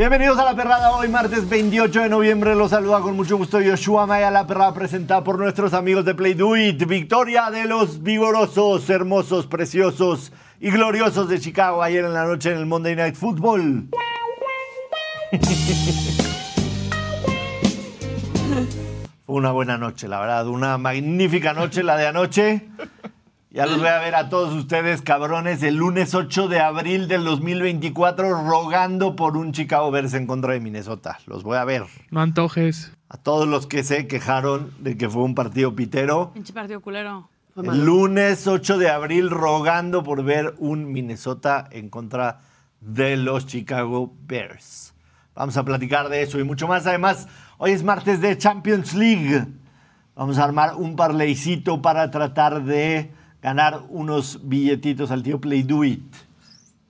Bienvenidos a La Perrada, hoy martes 28 de noviembre. Los saluda con mucho gusto Yoshua Maya, La Perrada presentada por nuestros amigos de Play Do It. Victoria de los vigorosos, hermosos, preciosos y gloriosos de Chicago ayer en la noche en el Monday Night Football. Fue una buena noche, la verdad, una magnífica noche la de anoche. Ya los voy a ver a todos ustedes, cabrones, el lunes 8 de abril del 2024 rogando por un Chicago Bears en contra de Minnesota. Los voy a ver. No antojes. A todos los que se quejaron de que fue un partido pitero. Pinche partido culero. El lunes 8 de abril rogando por ver un Minnesota en contra de los Chicago Bears. Vamos a platicar de eso y mucho más. Además, hoy es martes de Champions League. Vamos a armar un parleycito para tratar de ganar unos billetitos al tío Play It.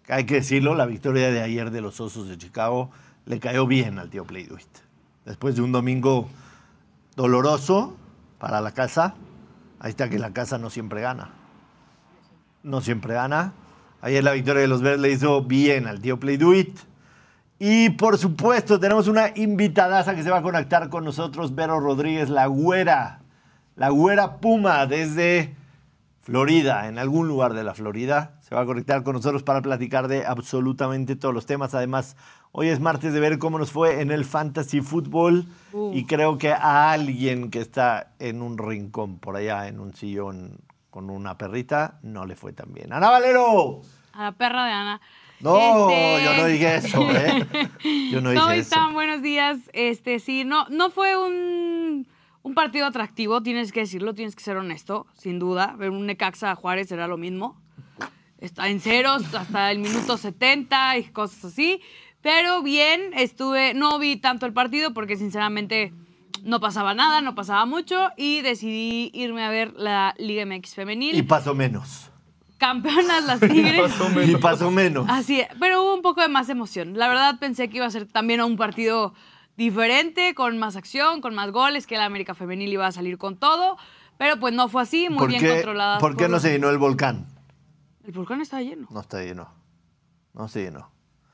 Hay que decirlo, la victoria de ayer de los Osos de Chicago le cayó bien al tío Play It. Después de un domingo doloroso para la casa, ahí está que la casa no siempre gana. No siempre gana. Ayer la victoria de los Bears le hizo bien al tío Play It. Y por supuesto, tenemos una invitadaza que se va a conectar con nosotros, Vero Rodríguez, la güera. La güera Puma desde Florida, en algún lugar de la Florida. Se va a conectar con nosotros para platicar de absolutamente todos los temas. Además, hoy es martes de ver cómo nos fue en el fantasy fútbol y creo que a alguien que está en un rincón por allá, en un sillón con una perrita, no le fue tan bien. ¡Ana Valero! A la perra de Ana. No, Este- yo no dije eso, ¿eh? Yo no dije ¿Cómo eso. están? Buenos días. Este, sí, no, no fue un, un partido atractivo, tienes que decirlo, tienes que ser honesto, sin duda. Ver un Necaxa Juárez era lo mismo. Está en ceros hasta el minuto 70 y cosas así. Pero bien, estuve, no vi tanto el partido porque sinceramente no pasaba nada, no pasaba mucho y decidí irme a ver la Liga MX femenil. Y pasó menos. Campeonas las Tigres. Y pasó menos. Así, es, pero hubo un poco de más emoción. La verdad pensé que iba a ser también un partido diferente, con más acción, con más goles, que la América Femenil iba a salir con todo, pero pues no fue así, muy ¿Por bien qué, controlada. ¿Por qué no se llenó el volcán? El volcán está lleno. No está lleno. No se llenó.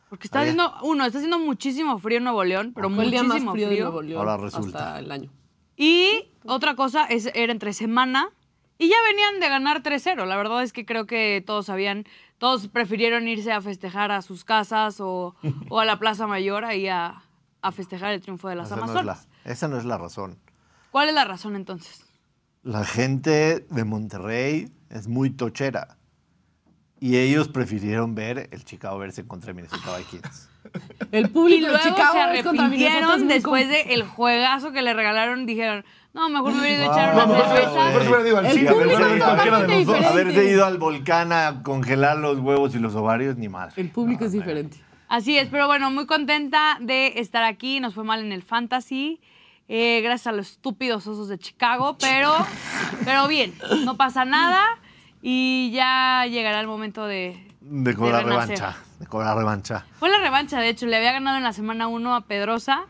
Porque está haciendo, uno, está haciendo muchísimo frío en Nuevo León, pero el día muchísimo más frío, frío. de Nuevo León Ahora resulta. hasta el año. Y otra cosa, es, era entre semana y ya venían de ganar 3-0. La verdad es que creo que todos sabían, todos prefirieron irse a festejar a sus casas o, o a la Plaza Mayor ahí a, a festejar el triunfo de las Esa no, es Amazonas. la, esa no es la razón. ¿Cuál es la razón entonces? La gente de Monterrey es muy tochera. Y ellos prefirieron ver el Chicago verse contra Minnesota Vikings. El Y público luego de Chicago se arrepintieron después del juegazo que le regalaron. Dijeron, no, mejor me hubiera ido a echar una no, cerveza. haberse ido- al volcán a congelar los huevos y los ovarios, ni más. El público es diferente. Así es, pero bueno, muy contenta de estar aquí. Nos fue mal en el fantasy. eh, gracias a los estúpidos osos de Chicago, pero, pero bien, no pasa nada y ya llegará el momento de, De cobrar revancha. De cobrar revancha. Fue la revancha, de hecho, le había ganado en la semana 1 a Pedrosa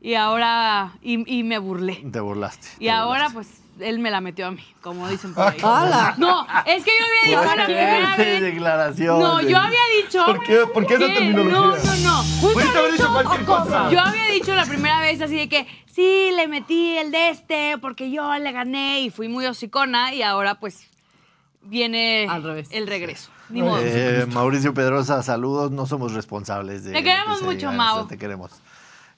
y ahora, y, y me burlé. Te burlaste. Y te ahora, burlaste. pues, él me la metió a mí, como dicen por ahí. ¡Hala! No, es que yo había dicho la primera vez. declaración. No, yo había dicho. ¿Por qué- por qué esa terminología? No, no, no. Pudiste haber dicho cualquier cosa. Yo había dicho la primera vez así de que sí, le metí el de este porque yo le gané y fui muy hocicona y ahora pues viene Al revés. el regreso. Ni modo. Eh, Mauricio Pedrosa, saludos. No somos responsables de. Te que queremos mucho, Mau. Te queremos.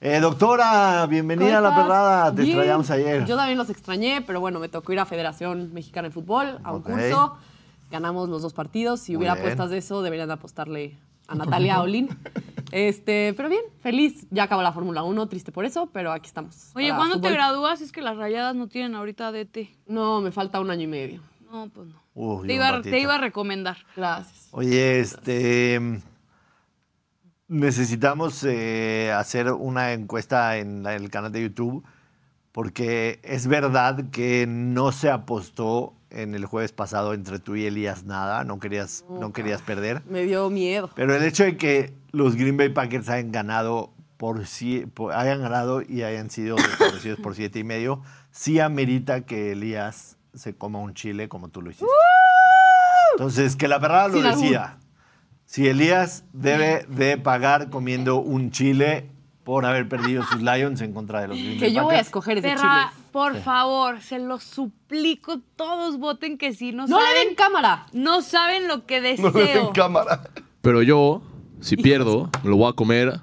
Eh, doctora, bienvenida a ¿Cómo la perrada. Te Bien. extrañamos ayer. Yo también los extrañé, pero bueno, me tocó ir a Federación Mexicana de Fútbol, a un curso. Ganamos los dos partidos. Si Muy hubiera bien. apuestas de eso, deberían de apostarle a Natalia Olin. Este, pero bien, feliz. Ya acabó la Fórmula 1, triste por eso, pero aquí estamos. Oye, ¿cuándo te gradúas? Es que las rayadas no tienen ahorita DT. No, me falta un año y medio. No, pues no. Uy, te, un iba, ratito. te iba a recomendar. Gracias. Oye, este. Necesitamos eh, hacer una encuesta en la- el canal de YouTube porque es verdad que no se apostó en el jueves pasado entre tú y Elías nada, no querías, no querías perder. Me dio miedo. Pero el hecho de que los Green Bay Packers hayan ganado por por- hayan ganado y hayan sido favorecidos por siete y medio, sí amerita que Elías se coma un chile como tú lo hiciste. Entonces, que la verdad lo Sin decida. Si Elías debe de pagar comiendo un chile por haber perdido sus Lions en contra de los Green Bay Que yo voy a escoger ese Perra, chile. por favor, se los suplico, todos voten que sí. No, No le saben, den cámara. no saben lo que No deseo. le den cámara. Pero yo, si pierdo, lo voy a comer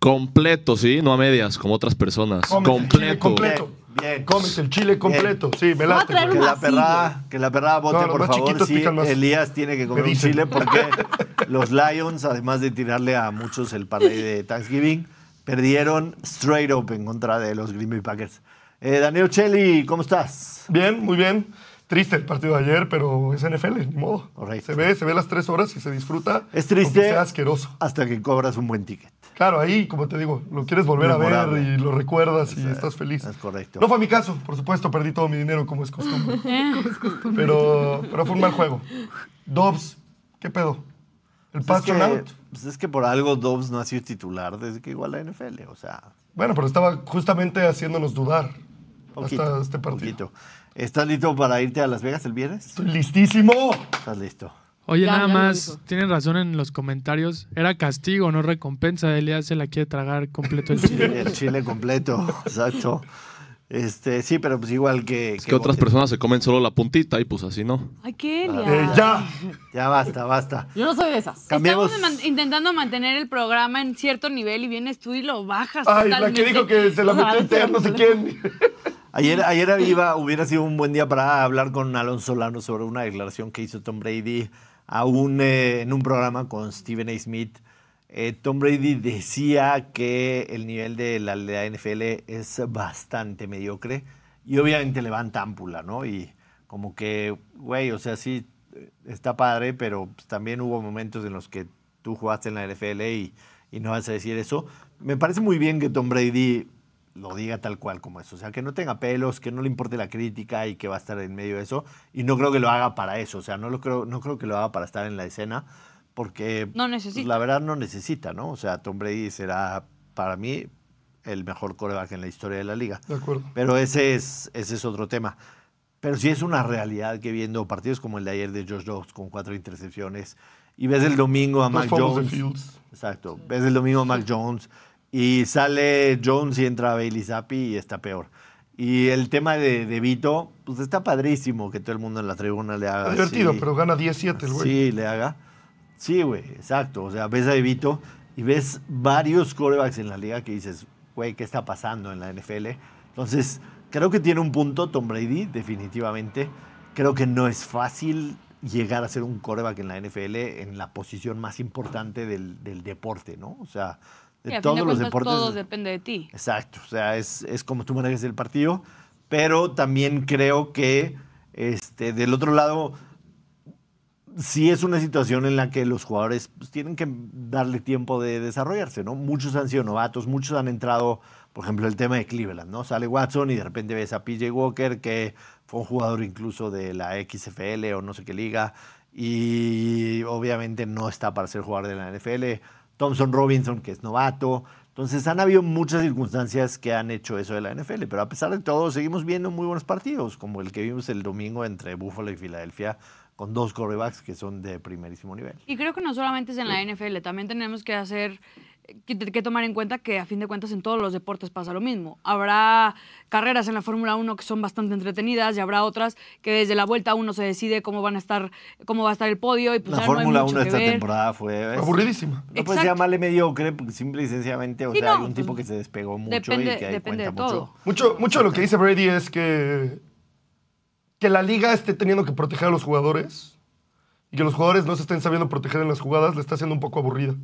completo, ¿sí? No a medias, como otras personas. Cómete chile completo. Bien. Cómete el chile completo. Sí, me Voy a late. traer Que la perrada, que la perrada vote, No, por favor, más. Elías tiene que comer Me un chile porque los Lions, además de tirarle a muchos el parlay de Thanksgiving, perdieron straight up en contra de los Green Bay Packers. Eh, Daniel Chelly, ¿cómo estás? Bien, muy bien. Triste el partido de ayer, pero es NFL, ni modo. Se ve, se ve las tres horas y se disfruta. Es triste sea asqueroso. hasta que cobras un buen ticket. Claro, ahí, como te digo, lo quieres volver a ver y lo recuerdas y Es- estás feliz. es correcto. No fue mi caso, por supuesto, perdí todo mi dinero como es costumbre. pero, pero fue un mal juego. Dobbs, ¿qué pedo? El Pues es, que, out. pues es que por algo Dobbs no ha sido titular desde que igual la NFL, o sea, Bueno, pero estaba justamente haciéndonos dudar poquito, hasta este partido. poquito. ¿Estás listo para irte a Las Vegas el viernes? Estoy listísimo. Estás listo. Oye, Ya, nada ya más, tienen razón en los comentarios. Era castigo, no recompensa. Elías se la quiere tragar completo el chile. El chile completo, exacto. Este, sí, pero pues igual que. Es que otras personas se comen solo la puntita y pues así no. Ay, qué Ah. Eh, ya. Ya basta, basta. Yo no soy de esas. Cambiemos. Estamos man- intentando mantener el programa en cierto nivel y vienes tú y lo bajas. Ay, la que dijo que se la metió entera, no sé quién. Ayer, ayer iba, hubiera sido un buen día para hablar con Alonso Solano sobre una declaración que hizo Tom Brady a un, eh, en un programa con Stephen A. Smith. Eh, Tom Brady decía que el nivel de la, de la NFL es bastante mediocre y obviamente levanta ámpula, ¿no? Y como que, güey, o sea, sí, eh, está padre, pero pues, también hubo momentos en los que tú jugaste en la NFL y, y no vas a decir eso. Me parece muy bien que Tom Brady lo diga tal cual como es. O sea, que no tenga pelos, que no le importe la crítica y que va a estar en medio de eso. Y no creo que lo haga para eso. O sea, no, lo creo, no creo que lo haga para estar en la escena, porque No pues, necesita. la verdad no necesita, ¿no? O sea, Tom Brady será para mí el mejor coreback en la historia de la liga. De acuerdo. Pero ese es, ese es otro tema. Pero sí es una realidad que viendo partidos como el de ayer de Josh Dobbs con cuatro intercepciones y ves el domingo a Dos Mac Jones. Fields. Exacto. Ves el domingo a Mac Jones y sale Jones y entra Bailey Zappi y está peor. Y el tema de, de Vito, pues está padrísimo que todo el mundo en la tribuna le haga. Está divertido, así. pero gana 10-7 el güey. Sí, le haga. Sí, güey, exacto. O sea, ves a Evito y ves varios corebacks en la liga que dices, güey, ¿qué está pasando en la NFL? Entonces, creo que tiene un punto Tom Brady, definitivamente. Creo que no es fácil llegar a ser un coreback en la NFL en la posición más importante del, del deporte, ¿no? O sea, de todos de los cuentas, deportes. todo depende de ti. Exacto, o sea, es, es como tú manejas el partido, pero también creo que este, del otro lado sí es una situación en la que los jugadores pues, tienen que darle tiempo de desarrollarse, ¿no? Muchos han sido novatos, muchos han entrado, por ejemplo, el tema de Cleveland, ¿no? Sale Watson y de repente ves a PJ Walker, que fue un jugador incluso de la XFL o no sé qué liga, y obviamente no está para ser jugador de la NFL. Thompson Robinson, que es novato. Entonces han habido muchas circunstancias que han hecho eso de la NFL, pero a pesar de todo seguimos viendo muy buenos partidos, como el que vimos el domingo entre Buffalo y Filadelfia, con dos quarterbacks que son de primerísimo nivel. Y creo que no solamente es en la NFL, también tenemos que hacer, que, que tomar en cuenta que a fin de cuentas en todos los deportes pasa lo mismo. Habrá carreras en la Fórmula 1 que son bastante entretenidas y habrá otras que desde la vuelta uno se decide cómo van a estar, cómo va a estar el podio y pues la no Fórmula mucho 1 que esta ver. temporada fue... es- Aburridísima. No puedes llamarle mediocre, porque simple y sencillamente, o Sí, sea, no, hay un pues, tipo que se despegó mucho depende- y que depende cuenta de mucho. Mucho, mucho de lo que dice Brady es que, que la liga esté teniendo que proteger a los jugadores y que los jugadores no se estén sabiendo proteger en las jugadas le está haciendo un poco aburrida.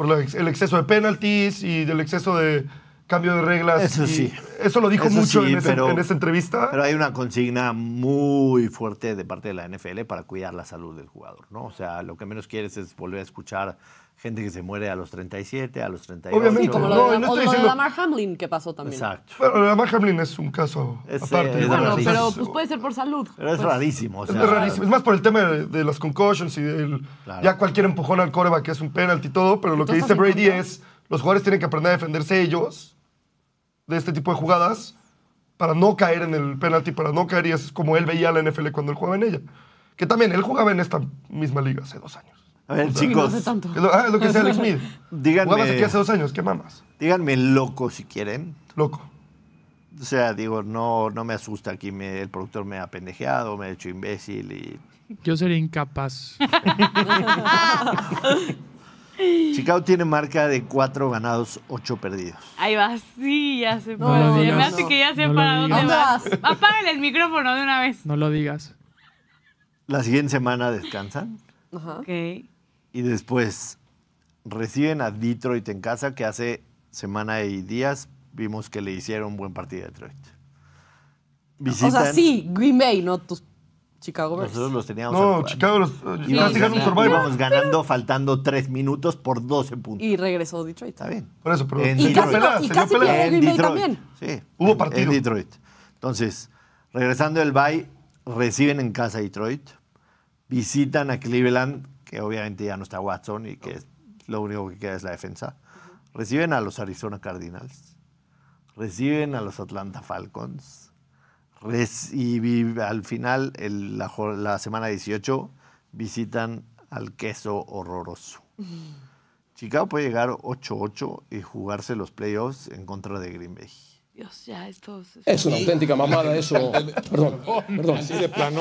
Por la el exceso de penalties y del exceso de cambio de reglas. Eso y sí. Eso lo dijo Eso mucho sí, en, ese- pero- en esa entrevista. Pero hay una consigna muy fuerte de parte de la NFL para cuidar la salud del jugador, ¿no? O sea, lo que menos quieres es volver a escuchar gente que se muere a los 37, a los 38. Obviamente, Sí, como lo, No, de, y no o estoy lo de diciendo- Lamar Hamlin que pasó también. Exacto. Bueno, la Mark Hamlin es un caso Es, aparte. eh, es Bueno, rarísimo. pero pues puede ser por salud. Pero es Pues, rarísimo. O Es sea, rarísimo. Es más por el tema de, de las concussions y del Claro. ya cualquier empujón al coreback que es un penalty y todo, pero lo que ¿Tú dice Brady es los jugadores tienen que aprender a defenderse ellos de este tipo de jugadas para no caer en el penalty, para no caer y es como él veía a la NFL cuando él jugaba en ella. Que también él jugaba en esta misma liga hace dos años. A ver, Uy, chicos, No sé tanto. Es lo, ah, es lo que decía Alex Smith. díganme, Jugabas aquí hace dos años, ¿qué mamas? díganme loco si quieren. Loco. O sea, digo, no, no me asusta aquí, me- el productor me ha pendejeado, me ha hecho imbécil y... Yo sería incapaz. Chicago tiene marca de cuatro ganados, ocho perdidos. Ahí va, sí, ya. No, lo dónde- digas. me hace que ya sé No para dónde vas. Apágale el micrófono de una vez. No lo digas. La siguiente semana descansan Ajá. Ok. y después reciben a Detroit en casa, que hace semana y días vimos que le hicieron un buen partido a Detroit. Visitan, O sea, sí, Green Bay, no tus Chicago Bears. Nosotros los teníamos No, al- Chicago los, íbamos casi ganó un ganando- Survivor. íbamos ganando faltando tres minutos por 12 puntos. Y regresó Detroit. Está bien. Por eso, pero En dio Detroit. pelea, Y casi pelea. En Green Bay Detroit. también. Sí. Hubo en- partido. En Detroit. Entonces, regresando del bye, reciben en casa a Detroit, visitan a Cleveland, que obviamente ya no está Watson y que es- lo único que queda es la defensa. Reciben a los Arizona Cardinals. Reciben a los Atlanta Falcons. Res- y al final, el- la, semana 18, visitan al queso horroroso. Chicago puede llegar 8-8 y jugarse los playoffs en contra de Green Bay. Dios, ya, esto es... Es una auténtica mamada eso. Perdón, perdón. Así de plano.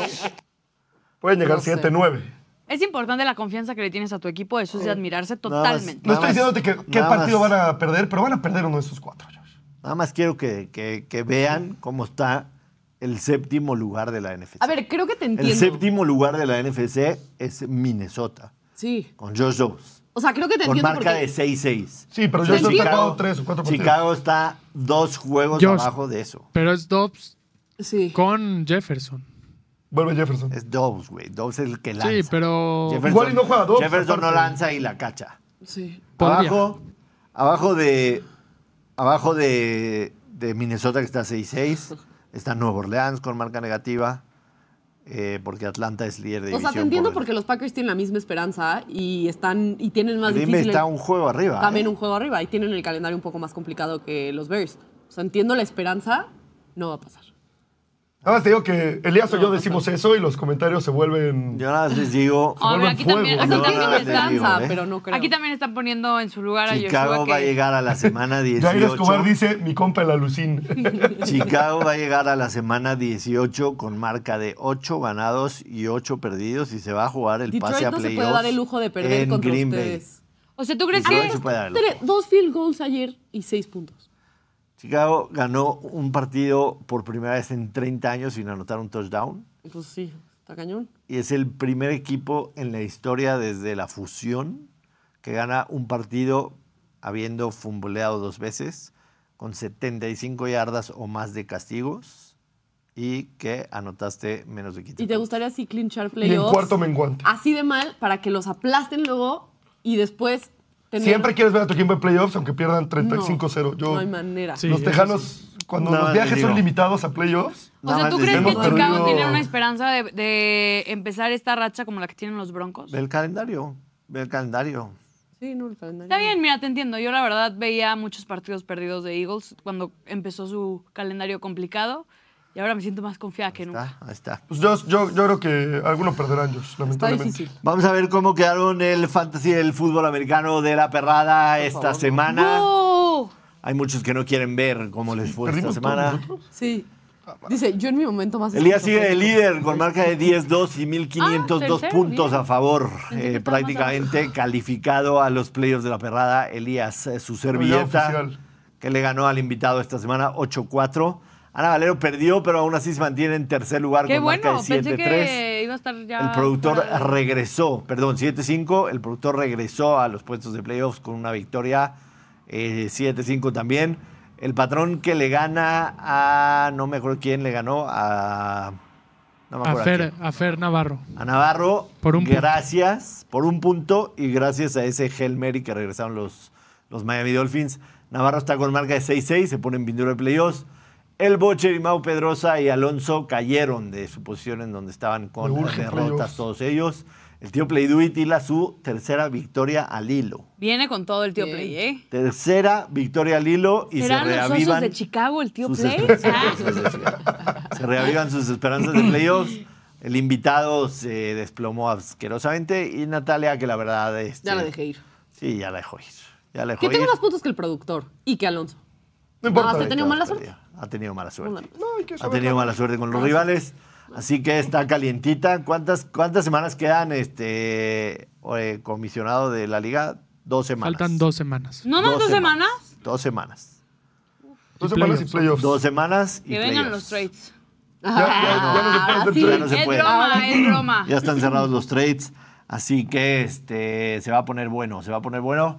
Pueden llegar No sé. 7-9. Es importante la confianza que le tienes a tu equipo, eso es de admirarse Nada más- totalmente. No estoy diciéndote que, qué partido más. van a perder, pero van a perder uno de esos cuatro, Josh. Nada más quiero que, que- que vean cómo está el séptimo lugar de la NFC. A ver, creo que te entiendo. el séptimo lugar de la NFC es Minnesota, Sí. con Josh Dobbs, O sea, creo que te con entiendo marca porque... de 6-6. Sí, pero he Chicago- sacado tres o cuatro partidos. Chicago está dos juegos Josh. abajo de eso. Pero es Dobbs Sí. con Jefferson. Vuelve Jefferson. Es Dobbs, güey. Dobbs es el que lanza. Sí, pero Jefferson, Igual y no juega Dobbs, Jefferson no lanza y la cacha. Sí. Podría. Abajo, abajo de abajo de, de Minnesota que está 6-6 está Nueva Orleans con marca negativa eh, porque Atlanta es líder de O sea, división. te entiendo por- porque los Packers tienen la misma esperanza y están y tienen más difícil. está un juego arriba. también ¿eh? un juego arriba y tienen el calendario un poco más complicado que los Bears. O sea, entiendo la esperanza, no va a pasar. Nada más te digo que Elías o yo decimos eso y los comentarios se vuelven. Yo nada más les digo, Ah, vuelven aquí también, fuego, aquí. O sea, también nada más les digo, esperanza, ¿eh? pero no creo. Aquí también están poniendo en su lugar a Chicago Joshua va a que- llegar a la semana 18. Jair Escobar dice, mi compa el alucín. Chicago va a llegar a la semana 18 con marca de 8 ganados y 8 perdidos y se va a jugar el Detroit pase a no se playoffs puede dar el lujo de perder en contra Green Bay. ustedes. O sea, ¿tú crees Detroit que se puede dar el lujo. dos field goals ayer y seis puntos. Chicago ganó un partido por primera vez en 30 años sin anotar un touchdown Pues sí, está cañón. y es el primer equipo en la historia desde la fusión que gana un partido habiendo fumbleado dos veces con 75 yardas o más de castigos y que anotaste menos de 15 ¿Y te gustaría así clinchar y en playoffs? cuarto menguante. Así de mal para que los aplasten luego y después tener... Siempre quieres ver a tu equipo en playoffs, aunque pierdan 35-0. Yo, No hay manera. Sí. los Tejanos, cuando Nada los viajes son limitados a playoffs, O sea, ¿tú crees que Chicago perdido- tiene una esperanza de, de empezar esta racha como la que tienen los Broncos? Ve el calendario, ve el calendario. Sí, no, el calendario. Está bien, mira, te entiendo. Yo la verdad veía muchos partidos perdidos de Eagles cuando empezó su calendario complicado y ahora me siento más confiada que nunca. Está, ahí está. pues yo, yo, yo creo que algunos perderán, Está lamentablemente. difícil. Vamos a ver cómo quedaron el fantasy del fútbol americano de la perrada esta favor, no. semana. ¡Oh! Hay muchos que no quieren ver cómo les fue esta ¿Perdimos todos semana. Sí. Dice, yo en mi momento más... Elías sigue de líder con marca de 10-2 y 1502 Ah, tercero, puntos bien. a favor. Pensé que Eh, estaba más prácticamente calificado a los playoffs de la perrada. Elías, eh, su servilleta, oficial. que le ganó al invitado esta semana 8-4. Ana Valero perdió, pero aún así se mantiene en tercer lugar Qué con bueno, marca de pensé 7-3. que iba a estar ya. El productor regresó, perdón, 7-5. El productor regresó a los puestos de playoffs con una victoria eh, 7-5 también. El patrón que le gana a. No me acuerdo quién le ganó. A. No me A acuerdo. a Fer, a Fer Navarro. A Navarro. Por un punto. gracias por un punto y gracias a ese Hail Mary que regresaron los, los Miami Dolphins. Navarro está con marca de 6-6, se pone en pintura de playoffs. El Bocher y Mau Pedrosa y Alonso cayeron de su posición en donde estaban con derrotas todos ellos. El tío Play Do It hila su tercera victoria al hilo. Viene con todo el tío. Play, ¿eh? Tercera victoria al hilo y se ¿Serán los osos reavivan. de Chicago el tío sus Play? esperanzas. se reavivan sus esperanzas de playoffs. El invitado se desplomó asquerosamente y Natalia, que la verdad este, Ya la dejé ir. Sí, ya la dejó ir. Ya la dejó Que ir. tengo más puntos que el productor y que Alonso. No importa. Ah, ¿has tenido mala suerte? Ha tenido mala suerte. No, hay que Ha tenido mala suerte con los rivales. Así que está calientita. ¿Cuántas, cuántas semanas quedan, este eh, comisionado de la liga? Dos semanas. Faltan dos semanas. ¿No más dos semanas? Dos semanas. Dos semanas y playoffs. Dos semanas y Que vengan los trades. Ya, ya- ya no se puede hacer sí. Ya no se es puede. broma, es broma. Ya están cerrados los trades. Así que este, se va a poner bueno. Se va a poner bueno.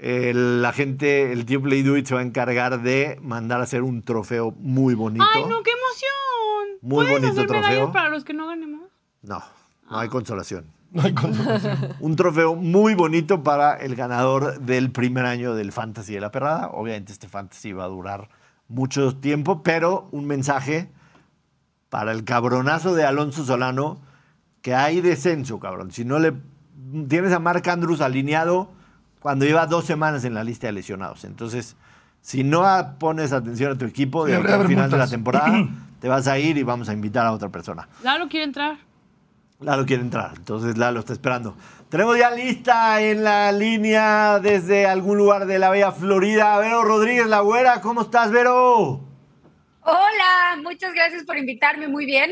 El- la gente, el Team Play Do It se va a encargar de mandar a hacer un trofeo muy bonito. Ay, no, qué emoción. Muy ¿Puedes bonito hacer trofeo. para los que no ganemos? No, no hay consolación. No hay consolación. Un trofeo muy bonito para el ganador del primer año del Fantasy de la Perrada. Obviamente este Fantasy va a durar mucho tiempo, pero un mensaje para el cabronazo de Alonso Solano, que hay descenso, cabrón. Si no le tienes a Mark Andrews alineado cuando lleva dos semanas en la lista de lesionados. Entonces, si no pones atención a tu equipo de Sí, al final de la temporada, te vas a ir y vamos a invitar a otra persona. Lalo quiere entrar. Lalo quiere entrar, entonces Lalo está esperando. Tenemos ya lista en la línea desde algún lugar de la Bella Florida. Vero Rodríguez, la güera, ¿cómo estás, Vero? Hola, muchas gracias por invitarme, muy bien.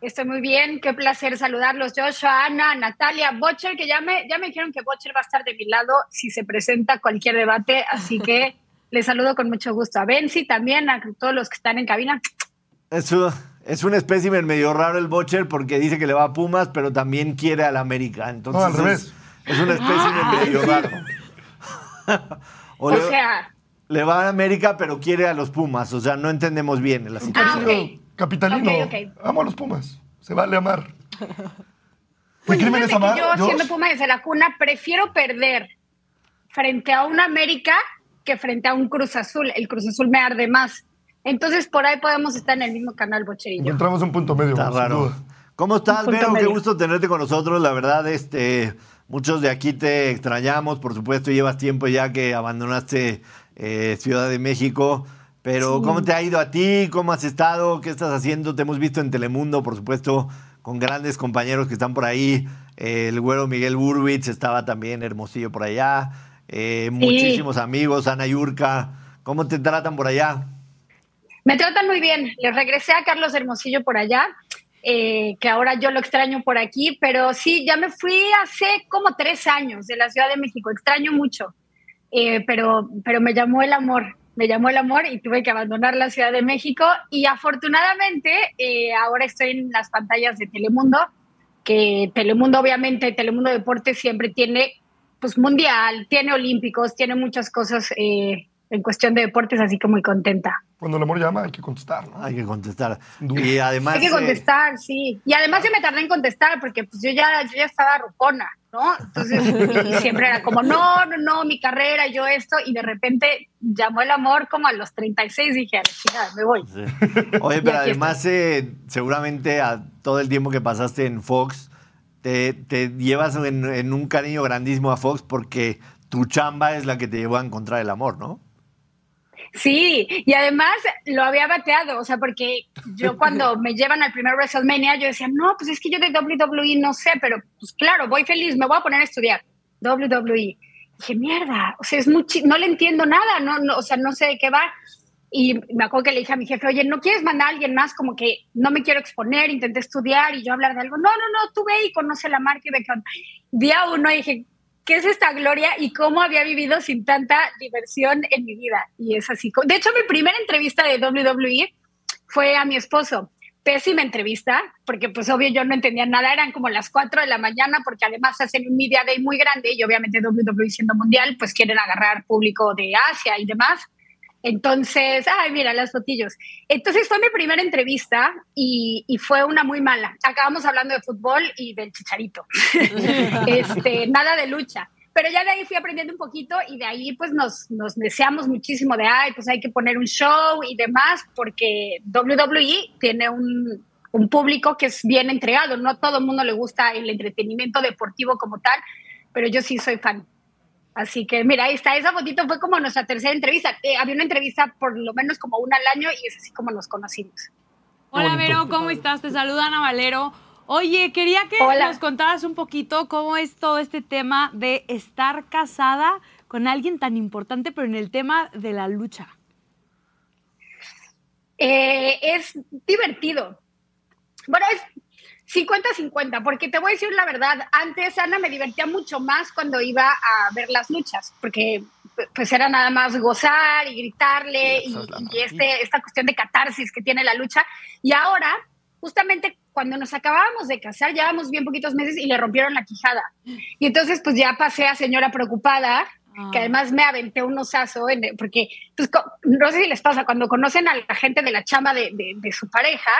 Estoy muy bien, qué placer saludarlos. Joshua, Ana, Natalia, Bocher, que ya me, ya me dijeron que Bocher va a estar de mi lado si se presenta cualquier debate, así que les saludo con mucho gusto. A Benzi también, a todos los que están en cabina. Es un, es un espécimen medio raro el Bocher porque dice que le va a Pumas, pero también quiere al América. Entonces No, al es- revés. Es, un espécimen medio raro. o O le, sea, le va a América, pero quiere a los Pumas. O sea, no entendemos bien la ah, situación. Capitalino. Ok, ok. Amo a los Pumas. Se vale amar. Pues ¿Mi crimen es amar? yo, siendo Puma desde la cuna, prefiero perder frente a un América que frente a un Cruz Azul. El Cruz Azul me arde más. Entonces, por ahí podemos estar en el mismo canal, Bocher y yo. Encontramos un punto medio. Está raro. ¿Cómo estás, Vero? Qué gusto tenerte con nosotros. La verdad, este, muchos de aquí te extrañamos. Por supuesto, llevas tiempo ya que abandonaste eh, Ciudad de México. Pero, ¿cómo te ha ido a ti? ¿Cómo has estado? ¿Qué estás haciendo? Te hemos visto en Telemundo, por supuesto, con grandes compañeros que están por ahí. Eh, el güero Miguel Burwitz estaba también hermosillo por allá. Eh, Muchísimos amigos, Ana Yurka. ¿Cómo te tratan por allá? Me tratan muy bien. Les regresé a Carlos Hermosillo por allá, eh, que ahora yo lo extraño por aquí, pero sí, ya me fui hace como tres años de la Ciudad de México. Extraño mucho, Eh, pero, pero me llamó el amor. Me llamó el amor y tuve que abandonar la Ciudad de México. Y afortunadamente, eh, ahora estoy en las pantallas de Telemundo, que Telemundo, obviamente, Telemundo Deportes siempre tiene pues mundial, tiene olímpicos, tiene muchas cosas eh, en cuestión de deportes, así que muy contenta. Cuando el amor llama hay que contestar, ¿no? Hay que contestar. Y además. Hay que eh, contestar, sí. Y además yo me tardé en contestar porque pues yo ya, yo ya estaba rucona, ¿no? Entonces siempre era como, no, no, no, mi carrera, yo esto, y de repente llamó el amor como a los 36, dije, a la chingada, me voy. Sí. Oye, pero además, eh, seguramente a todo el tiempo que pasaste en Fox, te, te llevas en, en un cariño grandísimo a Fox porque tu chamba es la que te llevó a encontrar el amor, ¿no? Sí, y además lo había bateado, o sea, porque yo cuando me llevan al primer WrestleMania, yo decía, no, pues es que yo de WWE no sé, pero pues claro, voy feliz, me voy a poner a estudiar WWE. Dije, mierda, o sea, es mucho, no le entiendo nada, no, no, o sea, no sé de qué va. Y me acuerdo que le dije a mi jefe, oye, ¿no quieres mandar a alguien más? Como que no me quiero exponer, intenté estudiar y yo hablar de algo. No, no, no, tú ve y conoce la marca y ve qué onda. Día uno dije, ¿qué es esta gloria y cómo había vivido sin tanta diversión en mi vida? Y es así. De hecho, mi primera entrevista de WWE fue a mi esposo. Pésima entrevista, porque pues obvio yo no entendía nada, eran como las 4 de la mañana, porque además hacen un media day muy grande y obviamente WWE siendo mundial, pues quieren agarrar público de Asia y demás. Entonces, ay, mira, las fotillos. Entonces fue mi primera entrevista y, fue una muy mala. Acabamos hablando de fútbol y del chicharito. este, nada de lucha. Pero ya de ahí fui aprendiendo un poquito y de ahí pues nos, nos deseamos muchísimo de, ay, pues hay que poner un show y demás, porque WWE tiene un, un público que es bien entregado. No todo el mundo le gusta el entretenimiento deportivo como tal, pero yo sí soy fan. Así que mira, ahí está, esa fotito fue como nuestra tercera entrevista. Eh, había una entrevista por lo menos como una al año y es así como nos conocimos. Hola. Vero, ¿cómo estás? Te saluda Ana Valero. Oye, quería que Hola. nos contaras un poquito cómo es todo este tema de estar casada con alguien tan importante, pero en el tema de la lucha. Eh, es divertido. Bueno, es 50-50, porque te voy a decir la verdad, antes Ana me divertía mucho más cuando iba a ver las luchas, porque pues era nada más gozar y gritarle y, y este, esta cuestión de catarsis que tiene la lucha. Y ahora, justamente cuando nos acabábamos de casar, llevábamos bien poquitos meses y le rompieron la quijada. Y entonces pues ya pasé a señora preocupada, que además me aventé un osazo, en- porque pues, no sé si les pasa, cuando conocen a la gente de la chamba de, de- de su pareja,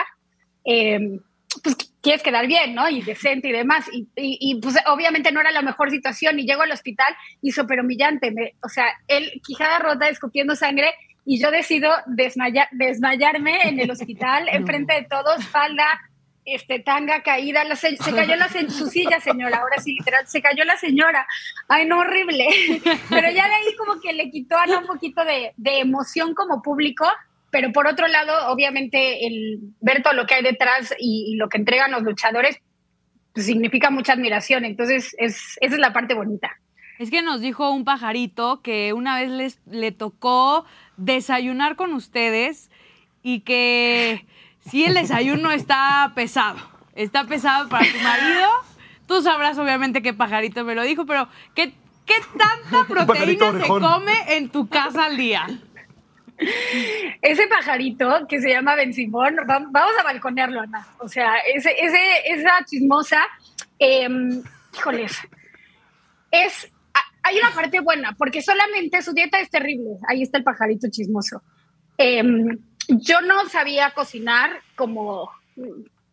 eh, pues quieres quedar bien, ¿no? Y decente y demás. Y, y- y, pues obviamente no era la mejor situación. Y llego al hospital y súper humillante. me- o sea, él, quijada rota, escupiendo sangre. Y yo decido desmaya- desmayarme en el hospital, enfrente de todos, falda, este, tanga caída. La se, se cayó la se- su silla, señora. Ahora sí, literal, se cayó la señora. Ay, no, horrible. Pero ya de ahí como que le quitó a Ana un poquito de, de emoción como público. Pero por otro lado, obviamente, el ver todo lo que hay detrás y, y lo que entregan los luchadores pues, significa mucha admiración. Entonces, es, esa es la parte bonita. Es que nos dijo un pajarito que una vez les, le tocó desayunar con ustedes y que si el desayuno está pesado, está pesado para tu marido, tú sabrás obviamente qué pajarito me lo dijo, pero ¿qué, qué tanta proteína se come en tu casa al día? Ese pajarito que se llama Ben Simón, va- vamos a balconearlo, Ana. O sea, ese, ese, esa chismosa, eh, híjoles, es, hay una parte buena, porque solamente su dieta es terrible. Ahí está el pajarito chismoso. Eh, yo no sabía cocinar como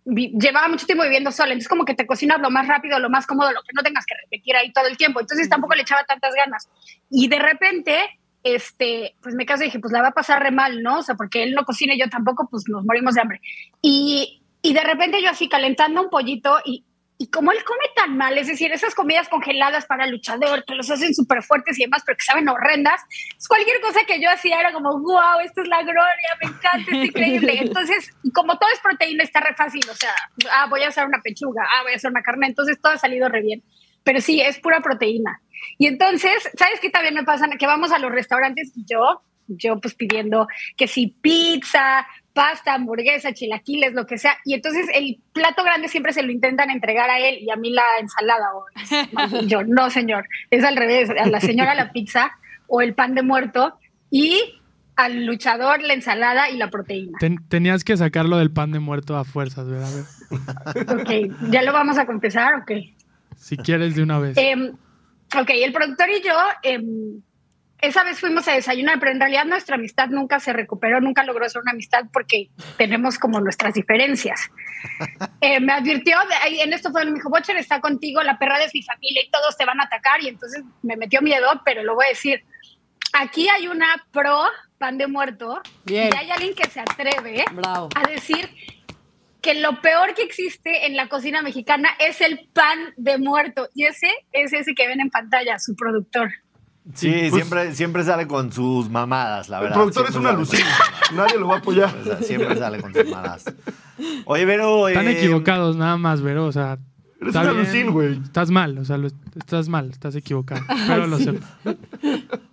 llevaba mucho tiempo viviendo sola, entonces como que te cocinas lo más rápido, lo más cómodo, lo que no tengas que repetir ahí todo el tiempo. Entonces tampoco le echaba tantas ganas. Y de repente, este, pues me caso y dije, pues la va a pasar re mal, ¿no? O sea, porque él no cocina y yo tampoco, pues nos morimos de hambre. Y, y de repente yo así calentando un pollito y, y como él come tan mal, es decir, esas comidas congeladas para luchador, que los hacen súper fuertes y demás, pero que saben horrendas, pues cualquier cosa que yo hacía era como, wow, esto es la gloria, me encanta, es increíble. Entonces, como todo es proteína, está re fácil, o sea, ah, voy a hacer una pechuga, ah, voy a hacer una carne, entonces todo ha salido re bien. Pero sí, es pura proteína. Y entonces, ¿sabes qué también me pasa? Que vamos a los restaurantes y yo, yo pues pidiendo que si pizza, pasta, hamburguesa, chilaquiles, lo que sea. Y entonces el plato grande siempre se lo intentan entregar a él y a mí la ensalada. O yo, no, señor, es al revés. A la señora la pizza o el pan de muerto y al luchador la ensalada y la proteína. Ten- tenías que sacarlo del pan de muerto a fuerzas, ¿verdad? Ok, ¿ya lo vamos a confesar? Ok. si quieres de una vez. Em, ok, el productor y yo, em, esa vez fuimos a desayunar, pero en realidad nuestra amistad nunca se recuperó, nunca logró ser una amistad porque tenemos como nuestras diferencias. Eh, me advirtió, de en esto fue, me dijo, Bocher está contigo, la perra de mi familia y todos te van a atacar y entonces me metió miedo, pero lo voy a decir. Aquí hay una pro pan de muerto Bien. y hay alguien que se atreve Bravo. a decir que lo peor que existe en la cocina mexicana es el pan de muerto. Y ese es ese que ven en pantalla, su productor. Sí, pues- siempre, siempre sale con sus mamadas, la El verdad. productor es una alucina. Nadie lo va a apoyar. O sea, siempre sale con sus mamadas. Oye, Vero. Están eh, equivocados nada más, Vero. O sea, Eres está una alucin, güey. Estás mal, o sea, lo- estás mal, estás equivocado. Pero lo sé.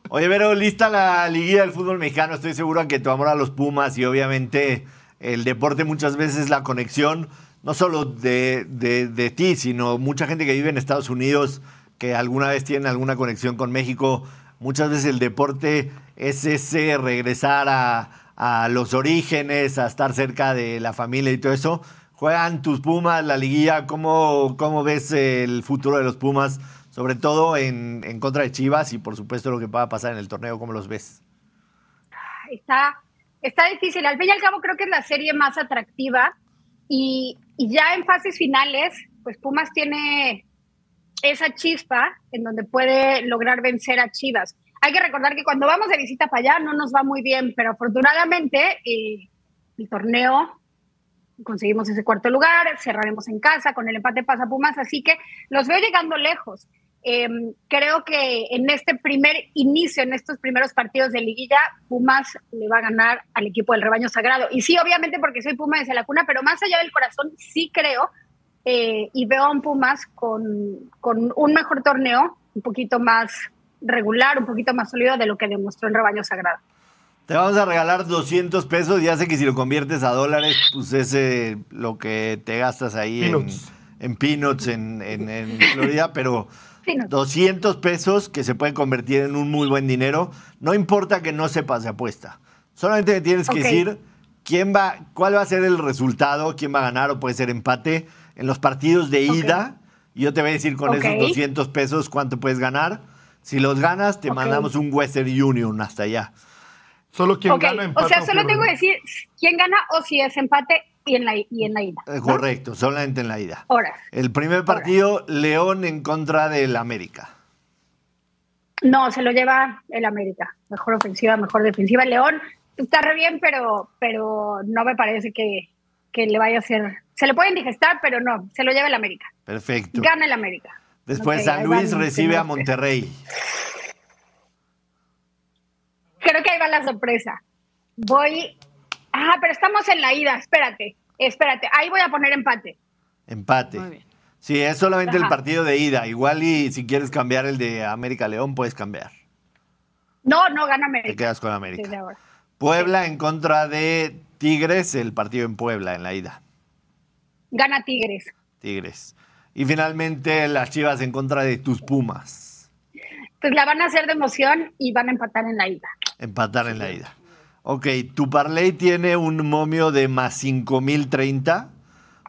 Oye, Vero, lista la liguilla del fútbol mexicano. Estoy seguro que tu amor a los Pumas y obviamente el deporte muchas veces la conexión, no solo de, de- de ti, sino mucha gente que vive en Estados Unidos, que alguna vez tiene alguna conexión con México. Muchas veces el deporte es ese regresar a, a los orígenes, a estar cerca de la familia y todo eso. Juegan tus Pumas, la liguilla. ¿Cómo, cómo ves el futuro de los Pumas? Sobre todo en, en contra de Chivas y por supuesto lo que va a pasar en el torneo, ¿cómo los ves? Está, está difícil. Al fin y al cabo creo que es la serie más atractiva y, ya en fases finales, pues Pumas tiene esa chispa en donde puede lograr vencer a Chivas. Hay que recordar que cuando vamos de visita para allá no nos va muy bien, pero afortunadamente eh, el torneo conseguimos ese cuarto lugar, cerraremos en casa, con el empate pasa Pumas, así que los veo llegando lejos. Eh, creo que en este primer inicio, en estos primeros partidos de liguilla, Pumas le va a ganar al equipo del rebaño sagrado. Y sí, obviamente porque soy Puma desde la cuna, pero más allá del corazón, sí creo eh, y veo a un Pumas con, con un mejor torneo, un poquito más regular, un poquito más sólido de lo que demostró en Rebaño Sagrado. Te vamos a regalar 200 pesos. Ya sé que si lo conviertes a dólares, pues ese lo que te gastas ahí en, Peanuts. en peanuts en, en- en Florida, pero Peanuts. 200 pesos que se pueden convertir en un muy buen dinero. No importa que no sepas de apuesta. Solamente tienes que decir quién va, cuál va a ser el resultado, quién va a ganar o puede ser empate en los partidos de ida. Y yo te voy a decir con esos 200 pesos cuánto puedes ganar. Si los ganas, te mandamos un Western Union hasta allá. Solo quien gana empata o sea, solo tengo que decir quién gana o si es empate y en la, y en la ida. Eh, ¿no? Correcto, solamente en la ida. Horas. El primer partido, León en contra del América. No, se lo lleva el América. Mejor ofensiva, mejor defensiva. León está re bien, pero, pero no me parece que, que le vaya a hacer. Se le pueden digestar, pero no, se lo lleva el América. Perfecto. Gana el América. Después San Luis recibe a. Monterrey. Creo que ahí va la sorpresa. Voy. Ah, pero estamos en la ida. Espérate, espérate. Ahí voy a poner empate. Empate. Muy bien. Sí, es solamente el partido de ida. Igual y si quieres cambiar el de América León, puedes cambiar. No, no gana Te América. quedas con Desde América. ahora. Puebla en contra de Tigres, el partido en Puebla en la ida. Gana Tigres. Tigres. Y finalmente las Chivas en contra de tus Pumas. Pues la van a hacer de emoción y van a empatar en la ida. Empatar en la ida. Ok, tu parlay tiene un momio de más 5030,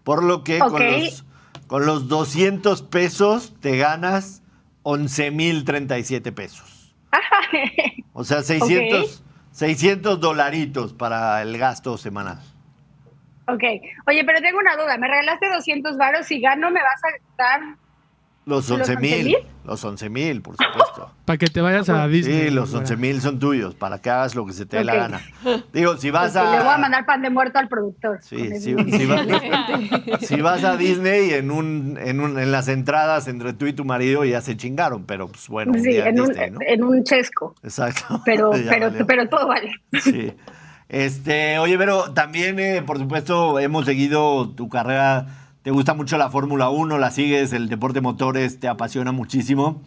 por lo que con, los, con los 200 pesos te ganas 11,037 pesos. O sea, 600, 600 dolaritos para el gasto semanal. ok. Oye, pero tengo una duda. Me regalaste 200 varos. Si gano, ¿me vas a dar Los ¿Los 11 mil. 11,000? Los 11 mil, por supuesto. Para que te vayas a Disney. Sí, los güera. 11 mil son tuyos, para que hagas lo que se te dé la gana. Digo, si vas Porque a... le voy a mandar pan de muerto al productor. Sí, eso. si, vas, si vas a Disney en un, en un en las entradas entre tú y tu marido ya se chingaron, pero pues bueno, un Sí, día en un, Disney, ¿no? en un chesco. Exacto. Pero, pero, valió. pero todo vale. Sí. Este, oye, pero también, eh, por supuesto, hemos seguido tu carrera. Te gusta mucho la Fórmula 1, la sigues, el deporte motores te apasiona muchísimo.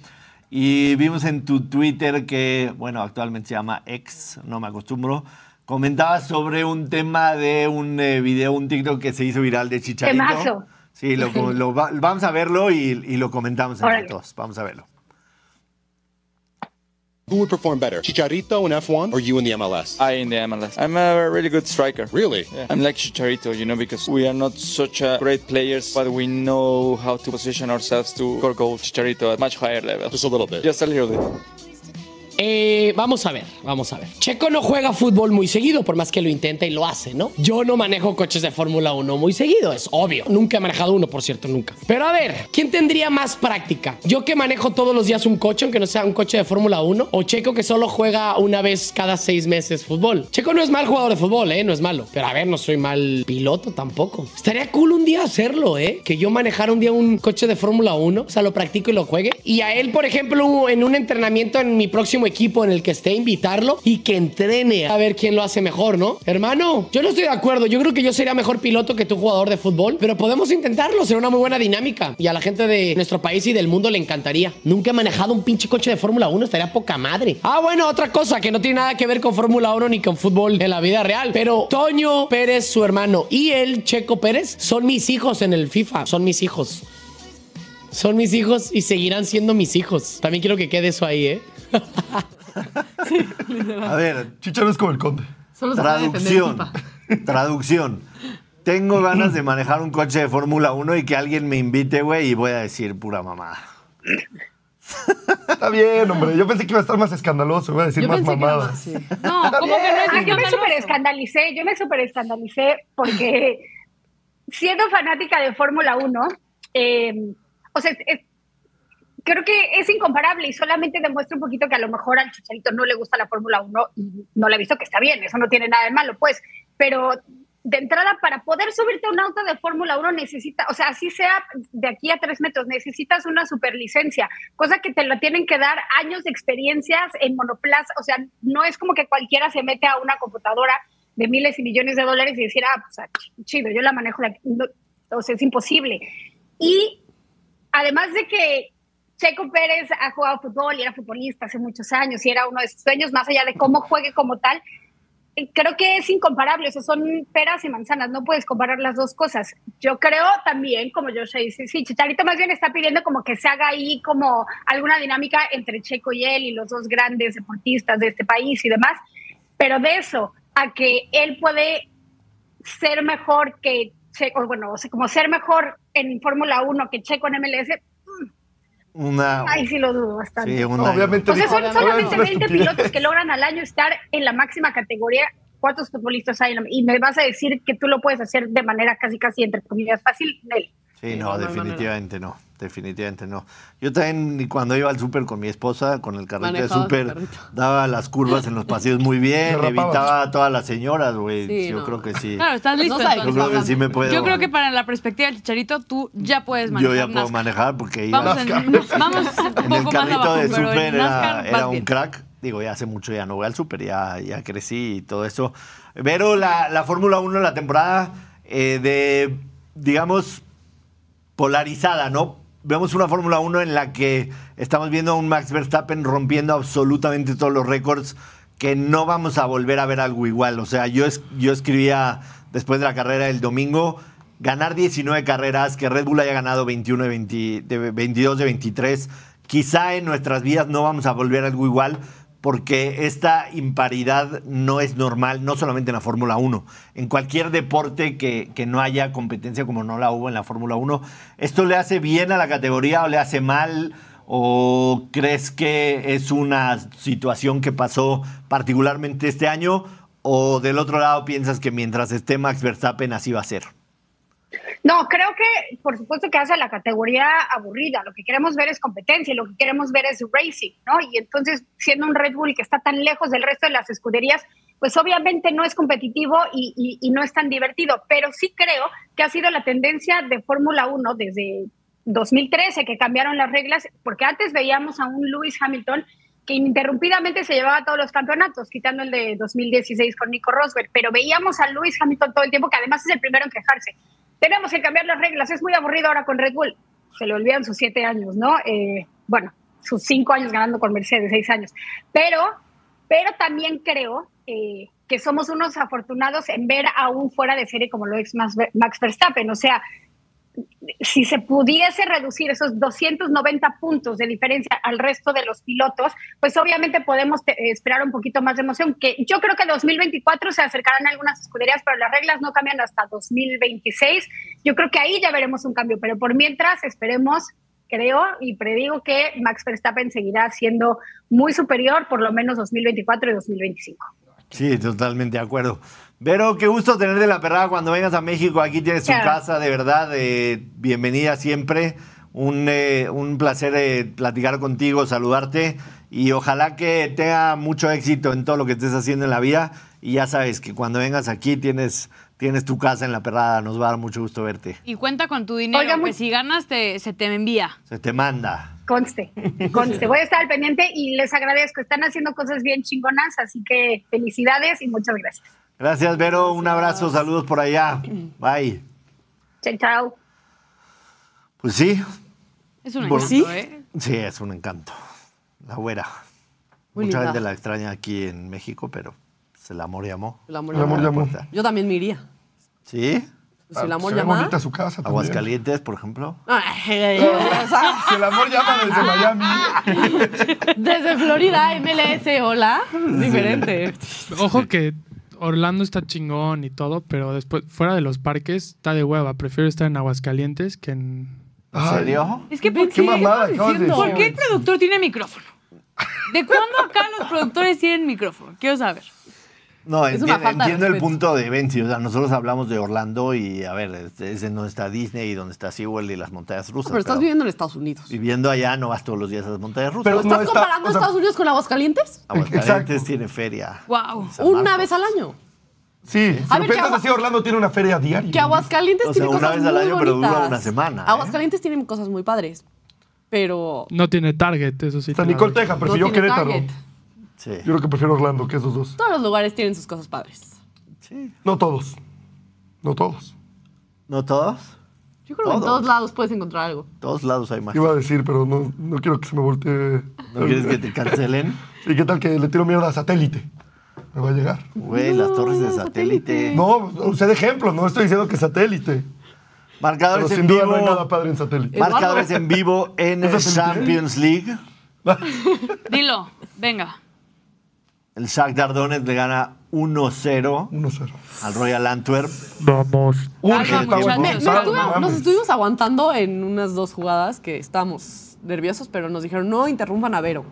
Y vimos en tu Twitter que, bueno, actualmente se llama X, no me acostumbro. Comentabas sobre un tema de un eh, video, un TikTok que se hizo viral de Chicharito. Temazo. Sí, lo, lo va- vamos a verlo y, y lo comentamos entre Órale. todos. Vamos a verlo. Who would perform better, Chicharito in F1 or you in the MLS? I in the MLS. I'm a really good striker. Really? Yeah. I'm like Chicharito, you know, because we are not such a great players, but we know how to position ourselves to score goals. Chicharito at much higher level. Just a little bit. Just a little bit. Eh, vamos a ver, vamos a ver. Checo no juega fútbol muy seguido, por más que lo intenta y lo hace, ¿no? Yo no manejo coches de Fórmula 1 muy seguido, es obvio. Nunca he manejado uno, por cierto, nunca. Pero a ver, ¿quién tendría más práctica? ¿Yo que manejo todos los días un coche, aunque no sea un coche de Fórmula 1? ¿O Checo que solo juega una vez cada seis meses fútbol? Checo no es mal jugador de fútbol, ¿eh? No es malo. Pero a ver, no soy mal piloto tampoco. Estaría cool un día hacerlo, ¿eh? Que yo manejara un día un coche de Fórmula 1, o sea, lo practico y lo juegue. Y a él, por ejemplo, en un entrenamiento en mi próximo equipo en el que esté, invitarlo y que entrene a ver quién lo hace mejor, ¿no? Hermano, yo no estoy de acuerdo. Yo creo que yo sería mejor piloto que tu jugador de fútbol, pero podemos intentarlo. Será una muy buena dinámica. Y a la gente de nuestro país y del mundo le encantaría. Nunca he manejado un pinche coche de Fórmula 1, estaría poca madre. Ah, bueno, otra cosa que no tiene nada que ver con Fórmula 1 ni con fútbol en la vida real. Pero Toño Pérez, su hermano, y el Checo Pérez son mis hijos en el FIFA. Son mis hijos. Son mis hijos y seguirán siendo mis hijos. También quiero que quede eso ahí, ¿eh? A ver, Chicharo es como el conde. Solo se Traducción. Traducción. Tengo ganas de manejar un coche de Fórmula 1 y que alguien me invite, güey, y voy a decir pura mamá. Está bien, hombre. Yo pensé que iba a estar más escandaloso. Iba a decir Yo más pensé que era mamadas. más, sí. No, ¿cómo que no es Ah, yo me escandaloso? súper escandalicé, yo me súper escandalicé porque siendo fanática de Fórmula 1, eh, o sea, es- creo que es incomparable y solamente demuestra un poquito que a lo mejor al Chicharito no le gusta la Fórmula 1 y no le he visto que está bien, eso no tiene nada de malo, pues, pero de entrada para poder subirte a un auto de Fórmula 1 necesita, o sea, así sea de aquí a tres metros, necesitas una superlicencia, cosa que te lo tienen que dar años de experiencias en monoplaza, o sea, no es como que cualquiera se mete a una computadora de miles y millones de dólares y decir, ah, pues ah, chido, yo la manejo, de aquí". No, o sea, es imposible. Y además de que Checo Pérez ha jugado fútbol y era futbolista hace muchos años y era uno de sus sueños, más allá de cómo juegue como tal, eh, creo que es incomparable, o sea, son peras y manzanas, no puedes comparar las dos cosas. Yo creo también, como yo sé, sí, sí, Chicharito más bien está pidiendo como que se haga ahí como alguna dinámica entre Checo y él y los dos grandes deportistas de este país y demás, pero de eso a que él puede ser mejor que Checo, bueno, o sea, como ser mejor en Fórmula 1 que Checo en MLS, Una, Ahí sí lo dudo bastante. sí, una- Obviamente O sea, son solamente obviamente es una 20 estupidez. pilotos que logran al año estar en la máxima categoría. ¿Cuántos futbolistas hay? Y me vas a decir que tú lo puedes hacer de manera casi, casi, entre comillas, fácil. Nel. Sí, no, definitivamente no. Definitivamente no. Yo también, cuando iba al súper con mi esposa, con el carrito de súper, daba las curvas en los pasillos muy bien, evitaba a todas las señoras, güey. Sí, Yo no. creo que sí. Claro, estás listo. No Yo creo que sí me puedo. Yo creo que para la perspectiva del Chicharito, tú ya puedes Yo manejar ya puedo NASCAR. manejar porque iba Vamos, en, vamos un en el poco más carrito abajo, de súper era, un crack. Digo, ya hace mucho ya no voy al súper, ya, ya crecí y todo eso. Pero la, la Fórmula 1, la temporada eh, de, digamos, polarizada, ¿no? Vemos una Fórmula 1 en la que estamos viendo a un Max Verstappen rompiendo absolutamente todos los récords que no vamos a volver a ver algo igual. O sea, yo, es- yo escribía después de la carrera del domingo, ganar 19 carreras, que Red Bull haya ganado 21 de, 20 de 22 de 23, quizá en nuestras vidas no vamos a volver a algo igual, porque esta imparidad no es normal, no solamente en la Fórmula 1, en cualquier deporte que, que no haya competencia como no la hubo en la Fórmula 1. ¿Esto le hace bien a la categoría o le hace mal? ¿O crees que es una situación que pasó particularmente este año? ¿O del otro lado piensas que mientras esté Max Verstappen así va a ser? No, creo que por supuesto que hace la categoría aburrida. Lo que queremos ver es competencia, lo que queremos ver es racing, ¿no? Y entonces, siendo un Red Bull que está tan lejos del resto de las escuderías, pues obviamente no es competitivo y, no es tan divertido. Pero sí creo que ha sido la tendencia de Fórmula 1 desde 2013, que cambiaron las reglas, porque antes veíamos a un Lewis Hamilton que ininterrumpidamente se llevaba todos los campeonatos, quitando el de 2016 con Nico Rosberg, pero veíamos a Lewis Hamilton todo el tiempo, que además es el primero en quejarse. Tenemos que cambiar las reglas, es muy aburrido ahora con Red Bull. Se le olvidan sus siete años, ¿no? Eh, bueno, sus cinco años ganando con Mercedes, seis años. Pero, pero también creo eh, que somos unos afortunados en ver aún fuera de serie como lo es Max Ver- Max Verstappen. O sea, si se pudiese reducir esos 290 puntos de diferencia al resto de los pilotos, pues obviamente podemos te- esperar un poquito más de emoción, que yo creo que 2024 se acercarán algunas escuderías, pero las reglas no cambian hasta 2026. Yo creo que ahí ya veremos un cambio, pero por mientras esperemos, creo y predigo que Max Verstappen seguirá siendo muy superior, por lo menos 2024 y 2025. Sí, totalmente de acuerdo. Vero, qué gusto tenerte la perrada cuando vengas a México. Aquí tienes tu Claro. casa, de verdad. eh, bienvenida siempre. Un, eh, un placer eh, platicar contigo, saludarte y ojalá que tenga mucho éxito en todo lo que estés haciendo en la vida. Y ya sabes que cuando vengas aquí tienes, tienes tu casa en la perrada. Nos va a dar mucho gusto verte. Y cuenta con tu dinero, Oiga, que muy- si ganas te, se te envía. Se te manda. Conste, conste. Voy a estar al pendiente y les agradezco. Están haciendo cosas bien chingonas, así que felicidades y muchas gracias. Gracias, Vero. Un abrazo. Saludos por allá. Bye. Chao, chao. Pues sí, Es un encanto, ¿eh? sí, es un encanto. La güera. Muy Mucha linda. gente la extraña aquí en México, pero pues, el amor llamó. El amor El amor llamó. Yo también me iría. ¿Sí? Si el amor Se llama. bonita su casa también. Aguascalientes, por ejemplo. Si el amor llama desde Miami. Desde Florida, MLS, hola. Diferente. Ojo que Orlando está chingón y todo, pero después, fuera de los parques, está de hueva. Prefiero estar en Aguascalientes que en. ¿En Ay, serio? Es que ¿por qué el productor tiene micrófono? ¿De cuándo acá los productores tienen micrófono? Quiero saber. No, Es entiendo, el punto de Benzi. O sea, nosotros hablamos de Orlando y, a ver, es, es en donde está Disney y donde está SeaWorld y las montañas rusas. Pero estás pero viviendo en Estados Unidos. viviendo allá no vas todos los días a las montañas rusas. Pero ¿Estás no está- comparando o sea- Estados Unidos con Aguascalientes? Aguascalientes Exacto. tiene feria. Wow. Una vez al año. Sí, si A lo ver, piensas así, Orlando tiene una feria diaria. Que Aguascalientes O sea, tiene una cosas vez al muy año, pero dura una semana, ¿eh? Aguascalientes tiene cosas muy padres. Pero. No tiene Target, eso sí. San Nicole. Texas, no prefirió tiene Querétaro. target. Sí. Yo creo que prefiero Orlando que esos dos. Todos los lugares tienen sus cosas padres. Sí. No todos. No todos. ¿No todos? Yo creo que en Todos. lados puedes encontrar algo. Todos lados hay magia. Iba a decir, pero no, no quiero que se me voltee. ¿No quieres que te cancelen? ¿Y qué tal que le tiro mierda a satélite? Me va a llegar. Güey, las torres de satélite. No, usé de ejemplo, no estoy diciendo que satélite. Marcadores Pero en sin duda vivo. no hay nada padre en satélite. Marcadores en vivo en ¿Es satélite? Champions League. Dilo, venga. El Shakhtar Donetsk le gana 1-0 1-0. al Royal Antwerp. Vamos. Urge, muchachos. Me- me estuve- nos estuvimos aguantando en unas dos jugadas que estábamos nerviosos, pero nos dijeron, no interrumpan a Vero.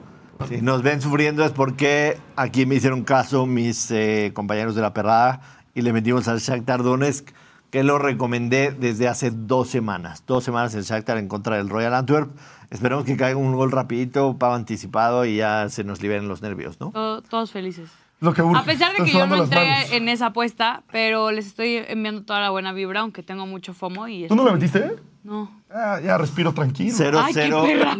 Si nos ven sufriendo es porque aquí me hicieron caso mis eh, compañeros de la perrada y le metimos al Shakhtar Donetsk, que lo recomendé desde hace dos semanas. Dos semanas el Shakhtar en contra del Royal Antwerp. Esperemos que caiga un gol rapidito, pago anticipado y ya se nos liberen los nervios, ¿no? To- Todos felices. Lo que urge. A pesar de que yo no entré manos. en esa apuesta, pero les estoy enviando toda la buena vibra, aunque tengo mucho FOMO. Y ¿Tú no la estoy- metiste? No. Ah, ya respiro tranquilo. 0-0 Ay, qué perra.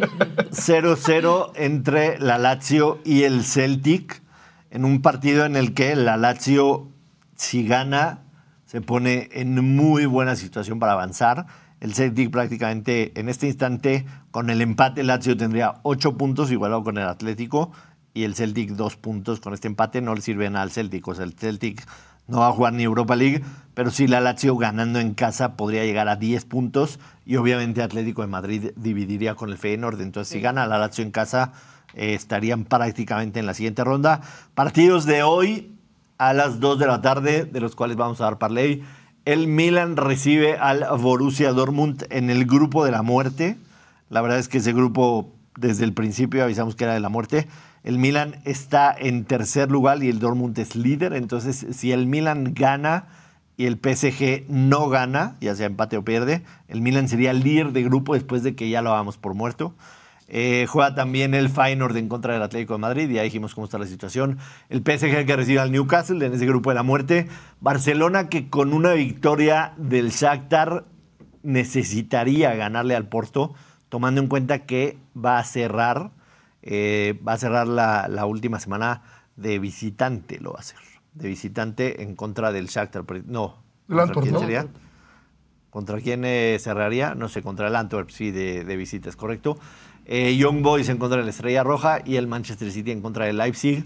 0-0 entre la Lazio y el Celtic en un partido en el que la Lazio, si gana, se pone en muy buena situación para avanzar. El Celtic prácticamente en este instante, con el empate, Lazio tendría 8 puntos, igualado con el Atlético, y el Celtic 2 puntos. Con este empate no le sirve nada al Celtic. O sea, el Celtic no va a jugar ni Europa League, pero sí la Lazio ganando en casa podría llegar a 10 puntos y obviamente Atlético de Madrid dividiría con el Feyenoord. Entonces, si gana la Lazio en casa, eh, estarían prácticamente en la siguiente ronda. Partidos de hoy a las 2 de la tarde, de los cuales vamos a dar parlay. El Milan recibe al Borussia Dortmund en el grupo de la muerte. La verdad es que ese grupo, desde el principio avisamos que era de la muerte. El Milan está en tercer lugar y el Dortmund es líder. Entonces, si el Milan gana y el PSG no gana, ya sea empate o pierde, el Milan sería líder de grupo después de que ya lo hagamos por muerto. Eh, juega también el Feyenoord en contra del Atlético de Madrid, ya dijimos cómo está la situación. El PSG que recibe al Newcastle en ese grupo de la muerte. Barcelona que con una victoria del Shakhtar necesitaría ganarle al Porto, tomando en cuenta que va a cerrar, eh, va a cerrar la, la última semana de visitante, lo va a hacer. De visitante en contra del Shakhtar. No, ¿contra Antwerp, sería? ¿Contra quién eh, cerraría? No sé, contra el Antwerp, sí, de, de visita, es correcto. Eh, Young Boys en contra de la Estrella Roja y el Manchester City en contra del Leipzig.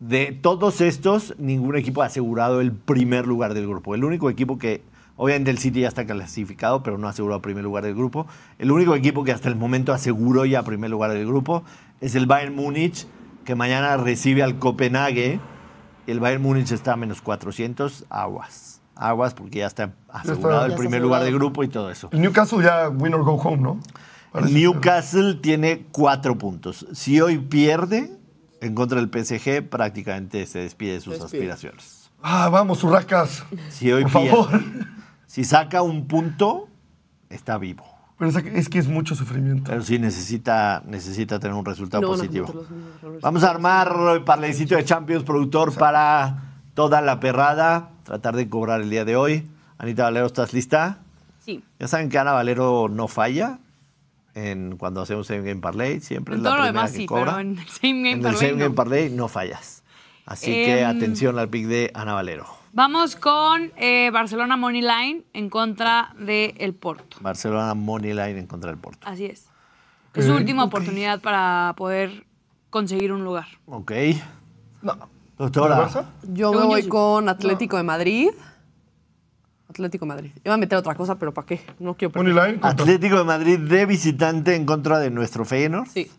De todos estos, ningún equipo ha asegurado el primer lugar del grupo. El único equipo que, obviamente el City ya está clasificado, pero no ha asegurado el primer lugar del grupo. El único equipo que hasta el momento aseguró ya primer lugar del grupo es el Bayern Múnich, que mañana recibe al Copenhague. El Bayern Múnich está a menos 400, aguas. Aguas porque ya está asegurado el ya está primer lugar del asegurado. grupo y todo eso. El Newcastle ya win or go home, ¿no? Parece Newcastle tiene cuatro puntos. Si hoy pierde en contra del PSG, prácticamente se despide de sus Despide. aspiraciones. Ah, vamos, urracas. Si hoy Por pierde, favor. si saca un punto, está vivo. Pero es que- es mucho sufrimiento. Pero sí necesita, necesita tener un resultado No positivo. Vamos a armar el parlecito de Champions, productor, para toda la perrada. Tratar de cobrar el día de hoy. Anita Valero, ¿estás lista? Sí. Ya saben que Ana Valero no falla en, cuando hacemos Same Game Parlay. Siempre En es la todo lo primera demás que sí, cobra. pero en el Same Game En el Parlay Game no. Parlay no fallas. Así que Em, atención al pick de Ana Valero. Vamos con eh, Barcelona Money Line en contra del el Porto. Barcelona Money Line en contra del Porto. Así es. Es su Ok, última ok. oportunidad para poder conseguir un lugar. Ok. No. Doctora. ¿El Barça? Yo me voy con Atlético de Madrid. Atlético de Madrid. Iba a meter otra cosa, pero ¿para qué? No quiero perder. contra- Atlético de Madrid de visitante en contra de nuestro Feyenoord. Sí.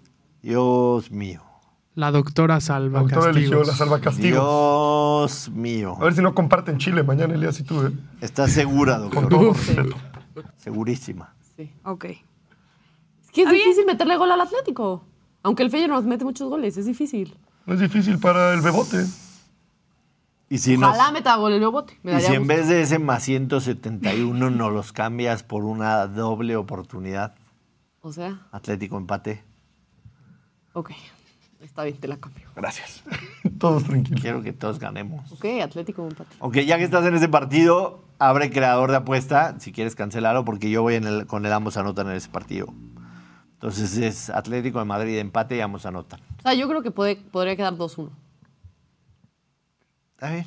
Dios mío. La doctora salva La autora eligió castigos. la salva castigo. Dios mío. A ver si no comparten Chile mañana, Elías y tú, ¿eh? ¿Estás segura, Con doctora? todo respeto. Segurísima. sí. Ok. Es que es difícil meterle gol al Atlético. Aunque el Feyenoord nos mete muchos goles, es difícil. No es difícil para el bebote. Y si, nos- Ojalá meta gol el Bote. Me y si en vez de ese más 171 nos los cambias por una doble oportunidad, O sea, Atlético empate, ok. Está bien, te la cambio. Gracias. Todos tranquilos. quiero que todos ganemos. Ok, Atlético empate. Ok, ya que estás en ese partido, abre creador de apuesta, si quieres cancelarlo, porque yo voy en el- con el ambos anotan en ese partido. Entonces es Atlético de Madrid empate y ambos anotan. O sea, yo creo que puede, podría quedar 2-1. Está bien.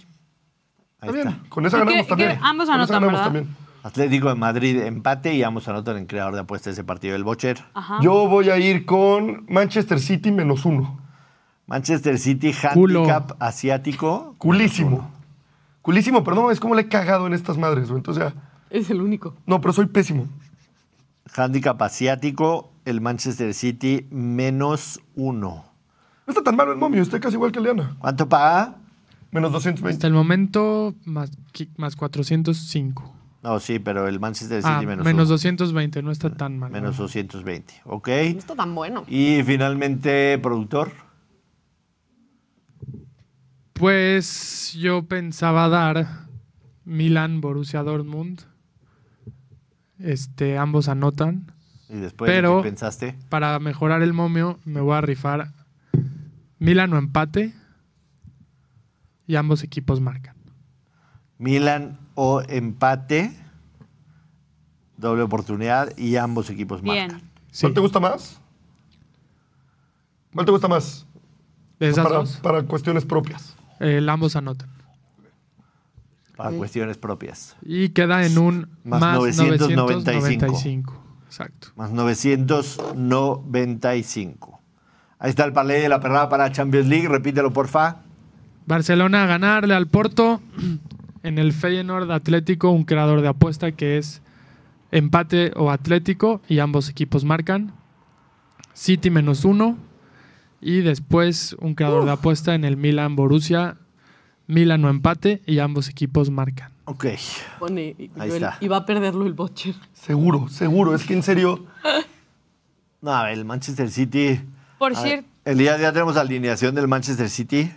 Ahí Está bien. está. Con esa ¿Y qué- ganamos también. ambos Con anotan, ganamos ¿verdad? también. Atlético de Madrid empate y ambos anotan en creador de apuestas ese partido del Bocher. Ajá. Yo voy a ir con Manchester City menos uno. Manchester City Culo. handicap asiático. Culísimo. Culísimo, pero no es como le he cagado en estas madres, güey. Entonces ya. Es el único. No, pero soy pésimo. Handicap asiático, el Manchester City menos uno. No está tan malo el momio, está casi igual que Leana. ¿Cuánto paga? Menos 220. Hasta el momento, más, más 405. No, sí, pero el Manchester City Ah, menos, menos uno. 220, no está tan mal. Menos 220, ¿ok? No está tan bueno. Y finalmente, productor. Pues yo pensaba dar Milan, Borussia Dortmund. Este, ambos anotan. Y después, ¿de Pero- ¿qué pensaste? Para mejorar el momio, me voy a rifar Milan o empate. Y ambos equipos marcan. Milan o empate. Doble oportunidad y ambos equipos Bien. marcan. Sí, ¿Cuál te gusta más? ¿Cuál te gusta más? de esas para, dos, para cuestiones propias. el ambos anotan. Para cuestiones propias. Y queda en un Más más, 995. 995. Exacto. Más 995. Ahí está el parlay de la perrada para Champions League. Repítelo, porfa. Barcelona a ganarle al Porto. En el Feyenoord Atlético, un creador de apuesta que es empate o Atlético y ambos equipos marcan. City menos uno. Y después un creador de apuesta en el Milan Borussia. Milan o empate y ambos equipos marcan. Ok. Pone, y- Ahí yo el- está. iba a perderlo el Bocher. Seguro, seguro. Es que en serio. No, a ver, el Manchester City. Por cierto, Elías, ya tenemos alineación del Manchester City.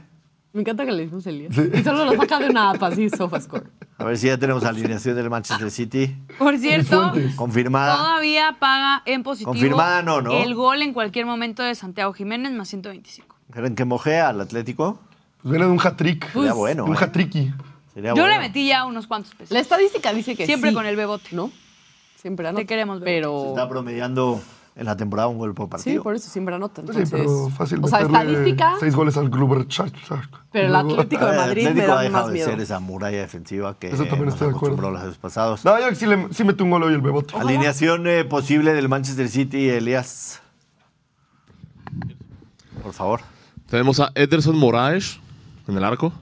Me encanta que le dimos el día. Sí. Y solo lo saca de una app así, SofaScore. A ver si ya tenemos alineación del Manchester City. por cierto. Confirmada. todavía paga en positivo Confirmada no, ¿no? el gol en cualquier momento de Santiago Jiménez más 125. ¿Creen que mojea al Atlético? Pues viene de un hat-trick. Sería Pues, bueno. un ¿eh? hat-tricky. Sería Yo bueno. le metí ya unos cuantos pesos. La estadística dice que Siempre sí, con el bebote. ¿no? Siempre anota. Te queremos. Se Pero... está promediando en la temporada un gol por Sí, partido. por eso siempre anota. Sí, Entonces, pero fácil o sea, estadística, seis goles al Glover pero el Atlético A de Madrid el me Atlético ha da dejado más de miedo. ser esa muralla defensiva que Eso también nos estoy de acuerdo. acostumbró los años pasados. No, yo sí, le, sí mete un gol hoy el Bebote. Alineación eh, posible del Manchester City, Elías. Por favor. Tenemos a Ederson Moraes en el arco,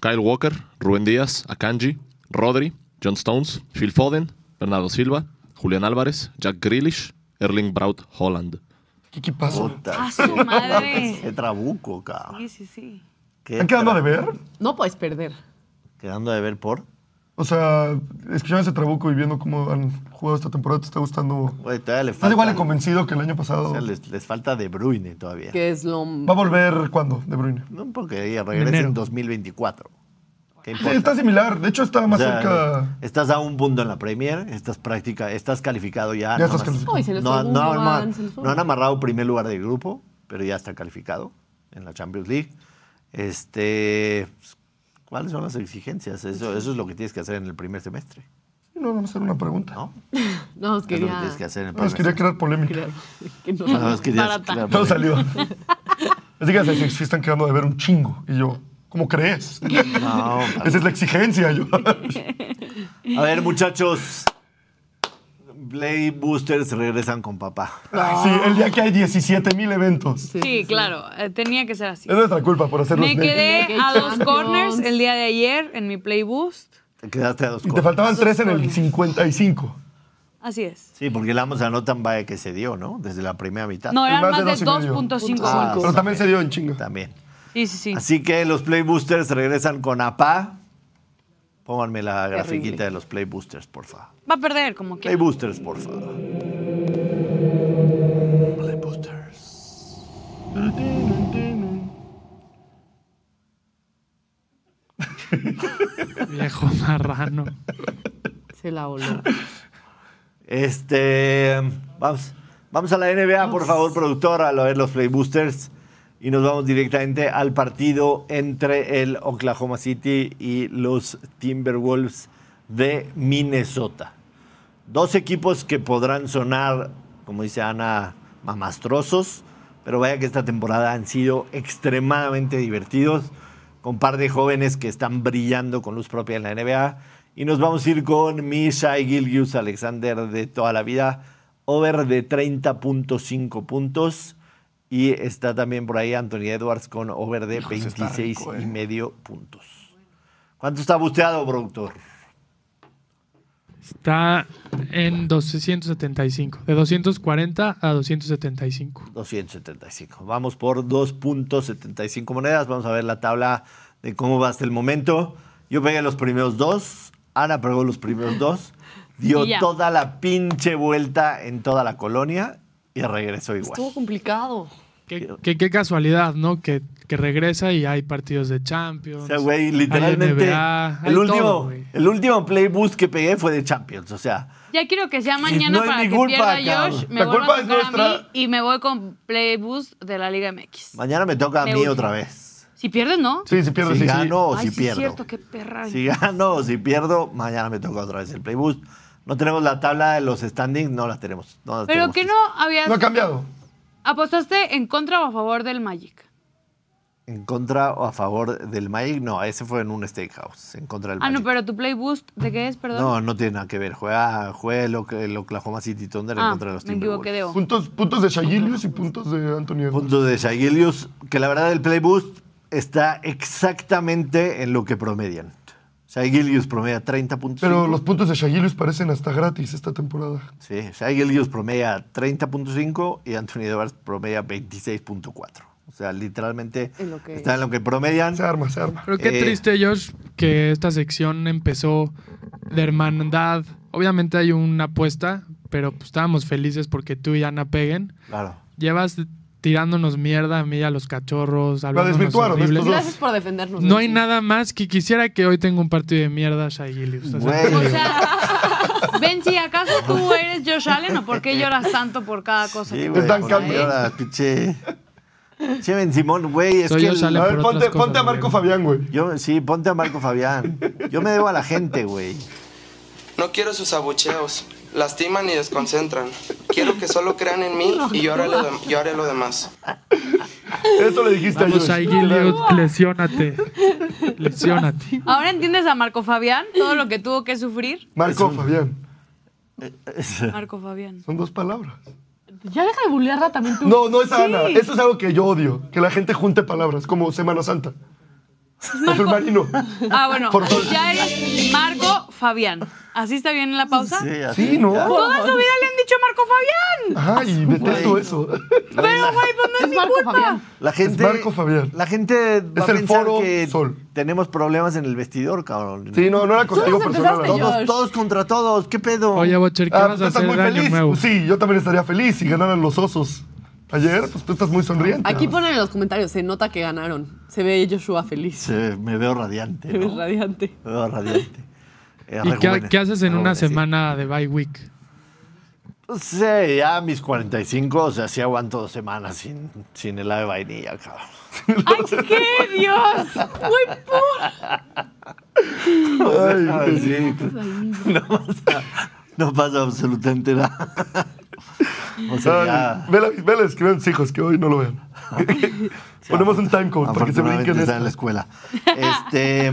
Kyle Walker, Rubén Díaz, Akanji, Rodri, John Stones, Phil Foden, Bernardo Silva, Julián Álvarez, Jack Grealish, Erling Braut Holland. ¿Qué equipazo? Puta. ¡A su madre! Qué trabuco, cabrón. Sí, sí, sí. Qué ¿Están quedando de ver? No puedes perder. Quedando de ver por. O sea, escuchando ese trabuco y viendo cómo han jugado esta temporada, ¿te está gustando? Güey, todavía le ¿Estás falta. igual de convencido que el año pasado? o sea, les, les falta De Bruyne todavía. Que es lo... ¿Va a volver cuándo, De Bruyne? No, porque ella regresa en 2024. ¿Qué Sí, está similar. De hecho, está O más sea, cerca. Estás a un punto en la Premier, estás práctica, estás calificado ya. Ya no estás calificado. No, no, no, no han amarrado primer lugar del grupo, pero ya está calificado en la Champions League. Este, ¿cuáles son las exigencias? Eso, eso es lo que tienes que hacer en el primer semestre, No, vamos a hacer una pregunta. ¿no? No, os Es lo que quería... tienes que hacer en el No, primer os quería crear polémica. que no-. No, es que ya- Barata. claro, Todo salió. Así que se, están quedando de ver un chingo. Y yo, ¿cómo crees? No, Esa es la exigencia. Yo. a ver, muchachos. Play Boosters regresan con papá. Sí, el día que hay 17 mil eventos. Sí, claro. eh, tenía que ser así. Es nuestra culpa por hacerlos Me quedé a dos corners el día de ayer en mi Play Boost. Te quedaste a dos Y te faltaban tres en el 55. Así es. Sí, porque el Amos anotan vaya que se dio, ¿no? Desde la primera mitad. No, eran Más más, de de dos y medio. 2.5 Ah. Pero también se dio en chinga. También. Sí, sí, sí. Así que los Play Boosters regresan con APA. Pónganme la Terrible. grafiquita de los Play Boosters, por favor. Va a perder como Play que. Boosters, por favor. Play Boosters. Viejo marrano. Se la voló. Este. Vamos. Vamos a la NBA, por favor, productor, a ver los Play Boosters. Y nos vamos directamente al partido entre el Oklahoma City y los Timberwolves de Minnesota. Dos equipos que podrán sonar, como dice Ana, mamastrosos, pero vaya que esta temporada han sido extremadamente divertidos, con par de jóvenes que están brillando con luz propia en la NBA Y nos vamos a ir con Mishai Gilgius Alexander de toda la vida. Over de 30.5 puntos. Y está también por ahí Anthony Edwards con over de Híjole, está 26 rico, y eh. medio puntos. ¿Cuánto está busteado, productor? Está en 275. De 240 a 275. 275. Vamos por 2.75 monedas. Vamos a ver la tabla de cómo va hasta el momento. Yo pegué los primeros dos. Ana pegó los primeros dos. Dio toda la pinche vuelta en toda la colonia y regresó igual. Estuvo complicado. Qué, qué- qué casualidad, ¿no? Que, que regresa y hay partidos de Champions. O sea, güey, literalmente. NBA, el, último, todo, güey. el último play boost que pegué fue de Champions. O sea, Ya quiero que sea mañana no es para mi que culpa, pierda cabrón. Josh. Me La culpa a es tocar a mí nuestra. y me voy con Playboost de la Liga MX. mañana me toca a Me mí urge. otra vez. Si pierdes, ¿no? Sí, si pierdes, Si sí. gano o Ay, si sí pierdo. es cierto, qué perra. Si gano o si pierdo, mañana me toca otra vez el play boost. No tenemos la tabla de los standings, no la tenemos. no Pero tenemos. que no habías... No ha cambiado. ¿Apostaste en contra o a favor del Magic? ¿En contra o a favor del Magic? No, ese fue en un steakhouse, en contra del Ah, Magic. no, pero tu Playboost, ¿de qué es, perdón? No, no tiene nada que ver. Juega, juega el, el Oklahoma City Thunder en ah, contra de los me equivoqué Timberwolves. de O. Puntos, puntos de Shagilius y puntos de Anthony Edwards. Puntos de Shai Gilgeous, que la verdad el play boost está exactamente en lo que promedian. Shai promedia 30 puntos. Pero los puntos de Shagilius parecen hasta gratis esta temporada. Sí, Shai promedia 30.5 y Anthony Edwards promedia 26.4. O sea, literalmente En lo que- está en lo que promedian. Se arma, se arma. Pero qué Eh, triste, Josh, que esta sección empezó de hermandad. Obviamente hay una apuesta, pero pues, estábamos felices porque tú y Ana peguen. Claro. Llevas tirándonos mierda a mí y a los cachorros. hablándonos desvirtuaron horrible. estos dos. Gracias por defendernos. No hay nada más que quisiera que hoy tenga un partido de mierda Shai Gilgeous. O sea. O sea, Ben, si acaso tú eres Josh Allen o por qué lloras tanto por cada cosa Sí, que güey. dan por cambio. ahora, pinche. Che, Ben Simón, güey, es Soy que. el- sale A ver, ponte, cosas, ponte a Marco güey. Fabián, güey. Yo, sí, ponte a Marco Fabián. Yo me debo a la gente, güey. No quiero sus abucheos. Lastiman y desconcentran. Quiero que solo crean en mí y yo haré lo, de- yo haré lo demás. Eso le dijiste a Vamos, Josh. Shai Gilgeous, lesiónate. Lesiónate. ¿Ahora entiendes a Marco Fabián? Todo lo que tuvo que sufrir. Marco Fabián. Marco Fabián. Son dos palabras. Ya deja de bullearla también tú. No, no es Ana. Eso es algo que yo odio. Que la gente junte palabras, como Semana Santa. Azul marino. Ah, bueno, Por favor. ya eres Marco Fabián. ¿Así está bien en la pausa? así, Sí, ¿no? Toda su vida le han dicho Marco Fabián. Ay, detesto Güey. eso. Pero, güey, pues no es, Es mi Marco culpa. Fabián. La gente, Marco Fabián. La gente va Es a el pensar foro que Sol. tenemos problemas en el vestidor, cabrón. Sí, no, no era contigo personal. Todos, todos contra todos. ¿Qué pedo? Oye, Bocher, ¿qué Ah, vas a hacer muy de año feliz. nuevo? Sí, yo también estaría feliz si ganaran los osos. Ayer, pues tú estás muy sonriente. Aquí ponen en los comentarios, se nota que ganaron. Se ve Joshua feliz. Se- me veo radiante. Se ve ¿no? radiante. Me veo radiante. Eh, ¿Y qué, haces en una rejuvenecido. semana de bye week? Sí, ya a mis 45, o sea, sí aguanto dos semanas sin, sin helado de vainilla, cabrón. ¡Ay, qué Dios! Muy puro. Ay, sí. No pasa, no pasa absolutamente nada. O sea, vela, escriban sus hijos, que hoy no lo vean. Ponemos un timecode para que se brinquen está en la escuela. Este,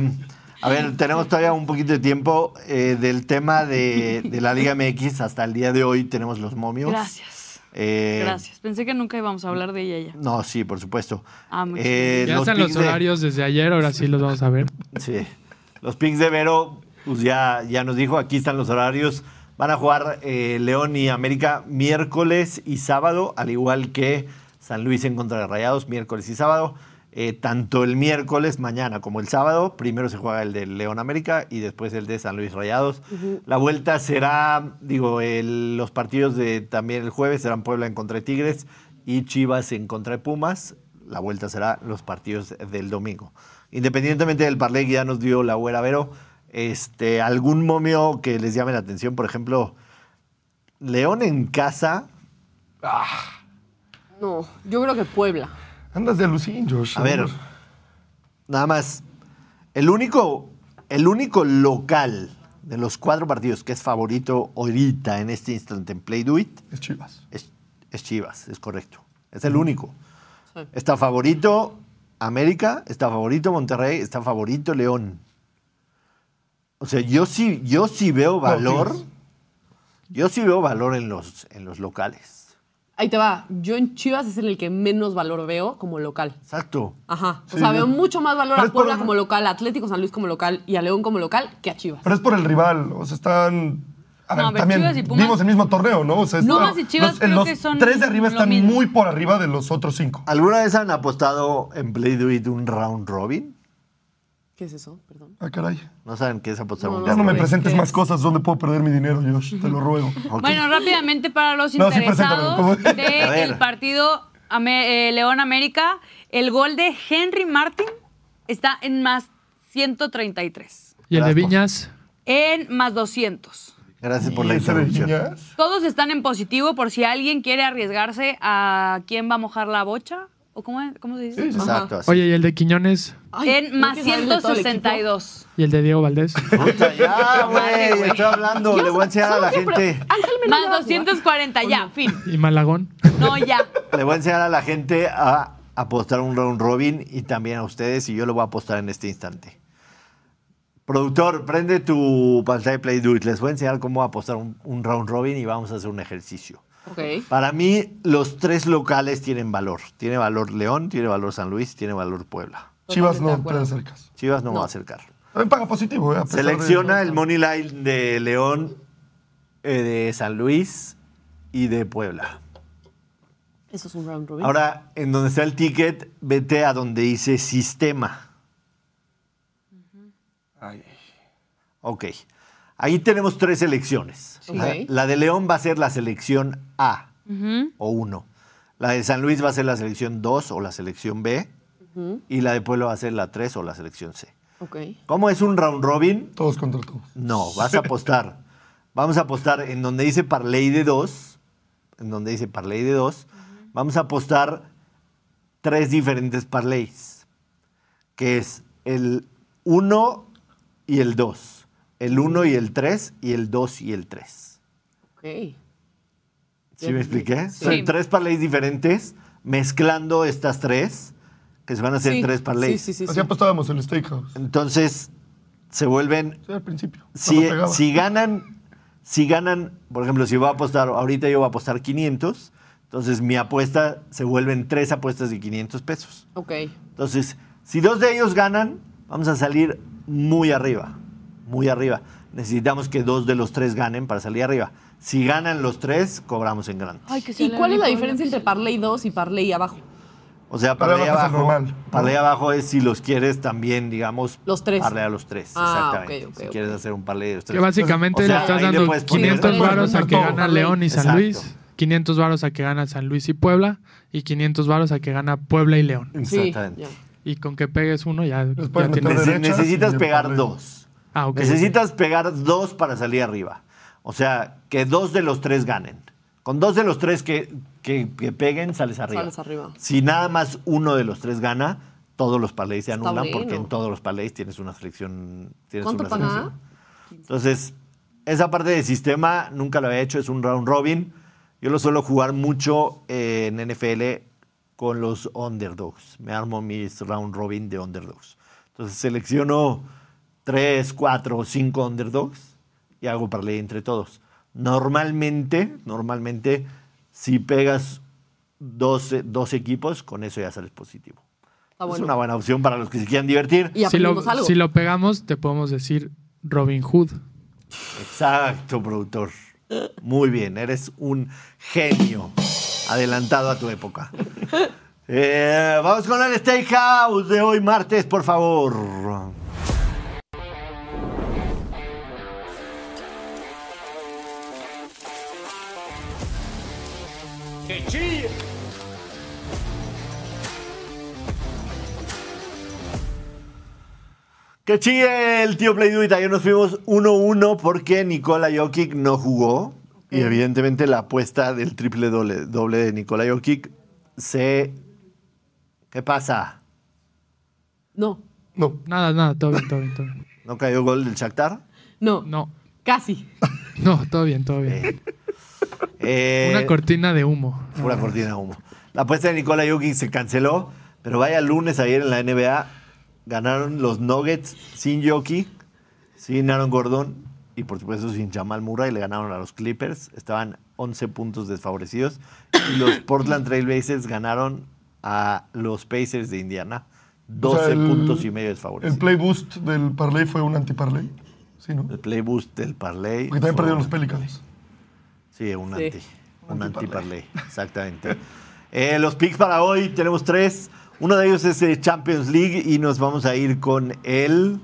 a ver, tenemos todavía un poquito de tiempo eh, del tema de, de la Liga MX. Hasta el día de hoy tenemos los momios. Gracias. Eh, Gracias. Pensé que nunca íbamos a hablar de ella ya. No, sí, por supuesto. Ah, Eh, Ya los están los de- horarios desde ayer, ahora sí los vamos a ver. Sí. Los picks de Vero, pues ya, ya nos dijo, aquí están los horarios. Van a jugar eh, León y América miércoles y sábado, al igual que San Luis en contra de Rayados, miércoles y sábado. Eh, tanto el miércoles, mañana, como el sábado. Primero se juega el de León América y después el de San Luis Rayados. La vuelta será, digo, el- los partidos de también el jueves serán Puebla en contra de Tigres y Chivas en contra de Pumas. La vuelta será los partidos del domingo. Independientemente del parlay que ya nos dio la güera Vero, este, algún momio que les llame la atención, por ejemplo, León en casa. No, yo creo que Puebla. Andas de alucín, Josh. A ver, nada más. El único, el único local de los cuatro partidos que es favorito ahorita en este instante en Play Do It Es Chivas. es, es Chivas, es correcto. Es el único. Sí. Está favorito América, está favorito Monterrey, está favorito León. O sea, yo sí, yo sí veo valor. Yo sí veo valor en los, en los locales. Ahí te va. Yo en Chivas es en el que menos valor veo como local. Exacto. Ajá. O Sí, sea, veo mucho más valor Pero a es por Puebla el- como local, a Atlético San Luis como local y a León como local que a Chivas. Pero es por el rival. O sea, están. A ver, No, a ver, también Chivas y Pumas- vimos el mismo torneo, ¿no? O sea, No, están- Pumas y Chivas los, creo los que son tres de arriba lo están mismo. muy por arriba de los otros cinco. ¿Alguna vez han apostado en Play Do It un round robin? ¿Qué es eso? Perdón. Ah, caray. ¿No saben qué es apostar No, un no, Ya no me presentes ¿Qué más cosas donde puedo perder mi dinero, Josh. Te lo ruego. Bueno, rápidamente para los No, interesados del partido eh, León América, el gol de Henry Martin está en más 133. Y el de. Viñas, En más 200. Gracias por la ¿Y ese de interrupción. Todos están en positivo por si alguien quiere arriesgarse a quién va a mojar la bocha. ¿O cómo, cómo se dice? Exacto, así. oye, y el de Quiñones Ay, en ¿no más quieres saber de todo el equipo? 162. y el de Diego Valdés. Puta, ya, güey, estoy hablando. Le voy a enseñar a la gente. Más lleva a 240, ya, fin. Y Malagón. No, ya. Le voy a enseñar a la gente a apostar un round robin y también a ustedes y yo lo voy a apostar en este instante. Productor, prende tu pantalla de Play Do It. Les voy a enseñar cómo apostar un, un round robin y vamos a hacer un ejercicio. Para mí, los tres locales tienen valor. Tiene valor León, tiene valor San Luis, tiene valor Puebla. Chivas no te acercas. Chivas no, No. va a acercar. También paga positivo, ¿eh? De- Selecciona el money line de León, eh, de San Luis y de Puebla. Eso es un round robin. Ahora, en donde está el ticket, vete a donde dice sistema. Ok. Ahí tenemos tres selecciones. La, la de León va a ser la selección A o 1. La de San Luis va a ser la selección 2 o la selección B. Y la de Puebla va a ser la 3 o la selección C. ¿Cómo es un round robin? Todos contra todos. No, vas a apostar. Vamos a apostar en donde dice parlay de 2. En donde dice parlay de 2. Vamos a apostar tres diferentes parlays. Que es el 1 y el 2. El 1 y el 3 y el 2 y el 3. Ok. ¿Sí me expliqué? Sí. Son tres parlays diferentes mezclando estas tres, que se van a hacer Sí, tres parlays. Sí, sí, sí. Así sí. apostábamos en el Steakhouse. Entonces, se vuelven Sí, al principio. si ganan, si ganan, por ejemplo, si voy a apostar, ahorita yo voy a apostar 500, entonces mi apuesta se vuelven tres apuestas de 500 pesos. Ok. Entonces, si dos de ellos ganan, vamos a salir muy arriba, muy arriba. Necesitamos que dos de los tres ganen para salir arriba. Si ganan los tres, cobramos en grande. Ay, que se ¿Y le cuál es la diferencia entre Parley 2 y Parley abajo? O sea, allá abajo es el abajo, es si los quieres también, digamos, Los tres. parlea a los tres. Ah, exactamente. si quieres hacer un parlay de los tres. Que básicamente O sea, le estás le dando poner 500 tres. varos a que gana León y San Exacto. Luis, 500 varos a que gana San Luis y Puebla, y 500 varos a que gana Puebla y León. Exactamente. Y con que pegues uno ya, ya tienes... necesitas pegar parlay. dos. Ah, ok. Necesitas pegar dos para salir arriba. O sea, que dos de los tres ganen. Con dos de los tres que, que- que peguen, sales arriba. Sales arriba. Si nada más uno de los tres gana, todos los parlays se anulan porque en todos los parlays tienes una selección. Tienes ¿Cuánto una paga? selección. Entonces, esa parte de sistema nunca lo había hecho, es un round robin. Yo lo suelo jugar mucho en NFL con los underdogs. Me armo mis round robin de underdogs. Entonces selecciono tres, cuatro, cinco underdogs y hago parlay entre todos. Normalmente, normalmente, si pegas dos, dos equipos, con eso ya sales positivo. Está Es una buena opción para los que se quieran divertir. Y Si lo, algo. si lo pegamos, te podemos decir Robin Hood. Exacto, productor. Muy bien, eres un genio. Adelantado a tu época. Eh, vamos con el Steakhouse de hoy martes, por favor. Que chille el tío Play Do It. Ayer nos fuimos 1-1 porque Nikola Jokic no jugó. Y evidentemente la apuesta del triple doble, doble de Nikola Jokic se... ¿Qué pasa? No, No. Nada, nada, todo bien, todo bien, todo bien. ¿No cayó gol del Shakhtar? no, No, casi. no, todo bien, todo bien. Bien. Eh, Una cortina de humo. Pura cortina de humo. La apuesta de Nikola Jokic se canceló, pero vaya lunes ayer en la NBA. Ganaron los Nuggets sin Jokic Sin Aaron Gordon y por supuesto sin Jamal Murray le ganaron a los Clippers. Estaban 11 puntos desfavorecidos. Y los Portland Trail Blazers ganaron a los Pacers de Indiana. 12 O sea, el- puntos y medio El desfavorecidos. play boost del parlay fue un anti-parlay. Sí, ¿no? El play boost del parlay. Porque también perdieron los Pelicans. Sí, un Sí. anti. Un Un anti-parlay, exactamente. Eh, los picks para hoy tenemos tres. Uno de ellos es de Champions League y nos vamos a ir con el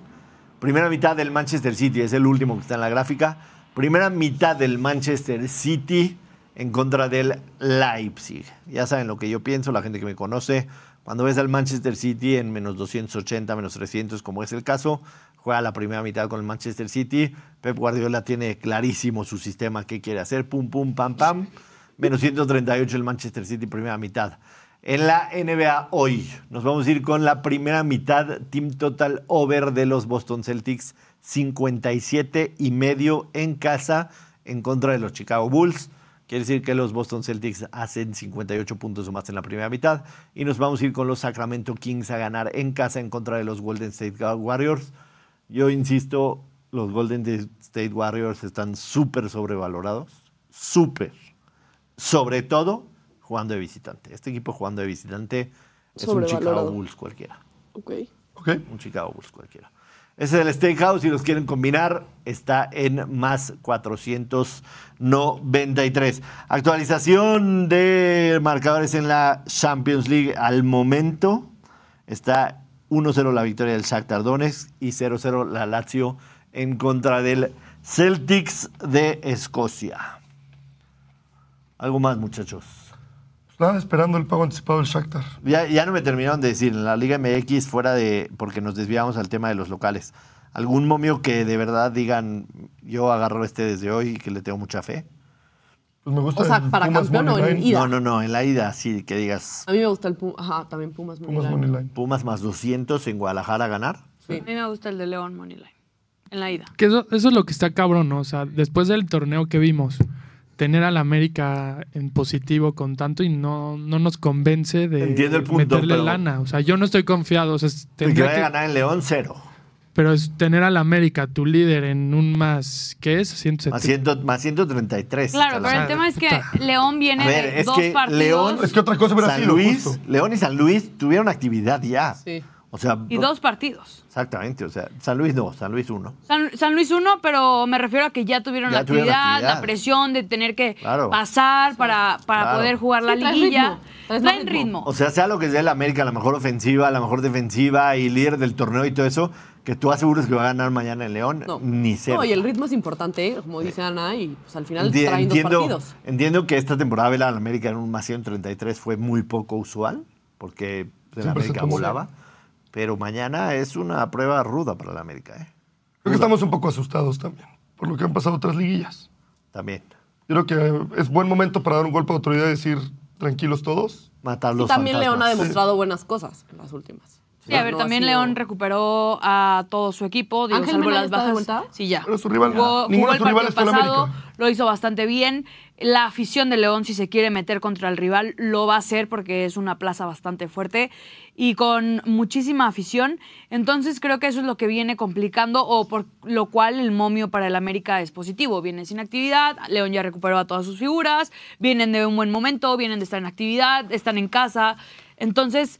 primera mitad del Manchester City. Es el último que está en la gráfica. Primera mitad del Manchester City en contra del Leipzig. Ya saben lo que yo pienso, la gente que me conoce. Cuando ves al Manchester City en menos 280, menos 300, como es el caso, juega la primera mitad con el Manchester City. Pep Guardiola tiene clarísimo su sistema, qué quiere hacer. Pum, pum, pam, pam. Menos 138 el Manchester City, primera mitad. En la NBA hoy nos vamos a ir con la primera mitad, team total over de los Boston Celtics, 57 y medio en casa en contra de los Chicago Bulls. Quiere decir que los Boston Celtics hacen 58 puntos o más en la primera mitad. Y nos vamos a ir con los Sacramento Kings a ganar en casa en contra de los Golden State Warriors. Yo insisto, los Golden State Warriors están súper sobrevalorados. Súper. Sobre todo jugando de visitante. Este equipo jugando de visitante es un Chicago. Bulls cualquiera. Ok. Un Chicago Bulls cualquiera. Ese es el Steakhouse. Si los quieren combinar, está en más 493. Actualización de marcadores en la Champions League al momento. Está 1-0 la victoria del Shakhtar Donetsk y 0-0 la Lazio en contra del Celtics de Escocia. Algo más, muchachos. Pues nada, esperando el pago anticipado del Shakhtar. Ya, ya no me terminaron de decir, en la Liga MX, fuera de. porque nos desviamos al tema de los locales. ¿Algún momio que de verdad digan, yo agarro este desde hoy y que le tengo mucha fe? Pues me gusta O sea, el para Pumas campeón o en ida. No, no, no, en la ida, sí, que digas A mí me gusta el Pumas. Ajá, también Pumas. Pumas Moneyline. Moneyline. Pumas más 200 en Guadalajara a ganar. A mí me gusta el de León Moneyline. En la ida. Que eso, eso es lo que está cabrón, ¿no? O sea, después del torneo que vimos, tener al América en positivo con tanto y no, no nos convence de el punto, meterle lana. O sea, yo no estoy confiado. O sea, que a que- ganar en León, cero. pero es tener al América, tu líder, en un más, ¿qué es? 170. Más, 100 más 133. Claro, pero el tema es que puta. León A viene ver, de es dos que partidos. León, Es que otra cosa hubiera San sido, Luis, justo. León y San Luis tuvieron actividad ya. Sí. O sea, Y dos partidos. Exactamente, o sea, San Luis no, San Luis uno. San, San Luis uno, pero me refiero a que ya tuvieron Ya la tuvieron actividad, actividad. la presión de tener que Claro. pasar para, para Claro. poder jugar la Sí, liguilla. ritmo, traes más Traen ritmo. ritmo. O sea, sea lo que sea el América, la mejor ofensiva, la mejor defensiva y líder del torneo y todo eso, que tú aseguras que va a ganar mañana en León, No. ni cero. No, y el ritmo es importante, ¿eh? como dice Ana, y pues al final Enti- traen dos entiendo, partidos. entiendo que esta temporada ver al América en un más 133 fue muy poco usual, porque el se América volaba. Pero mañana es una prueba ruda para el América, ¿eh? Creo que estamos un poco asustados también, por lo que han pasado otras liguillas. También. Yo creo que es buen momento para dar un golpe de autoridad y decir, tranquilos todos. Matar Y también León ha fantasmas. demostrado buenas cosas en las últimas. Sí, a ver, No también sido- León recuperó a todo su equipo, digo, ¿Ángel salvo Mena las bajas. Sí, ya. Pero su rival- Jugó, ninguno jugó de el sus rivales partido fue el pasado, América. lo hizo bastante bien. La afición de León, si se quiere meter contra el rival, lo va a hacer porque es una plaza bastante fuerte y con muchísima afición. Entonces creo que eso es lo que viene complicando o por lo cual el momio para el América es positivo. Viene sin actividad, León ya recuperó a todas sus figuras, vienen de un buen momento, vienen de estar en actividad, están en casa. Entonces...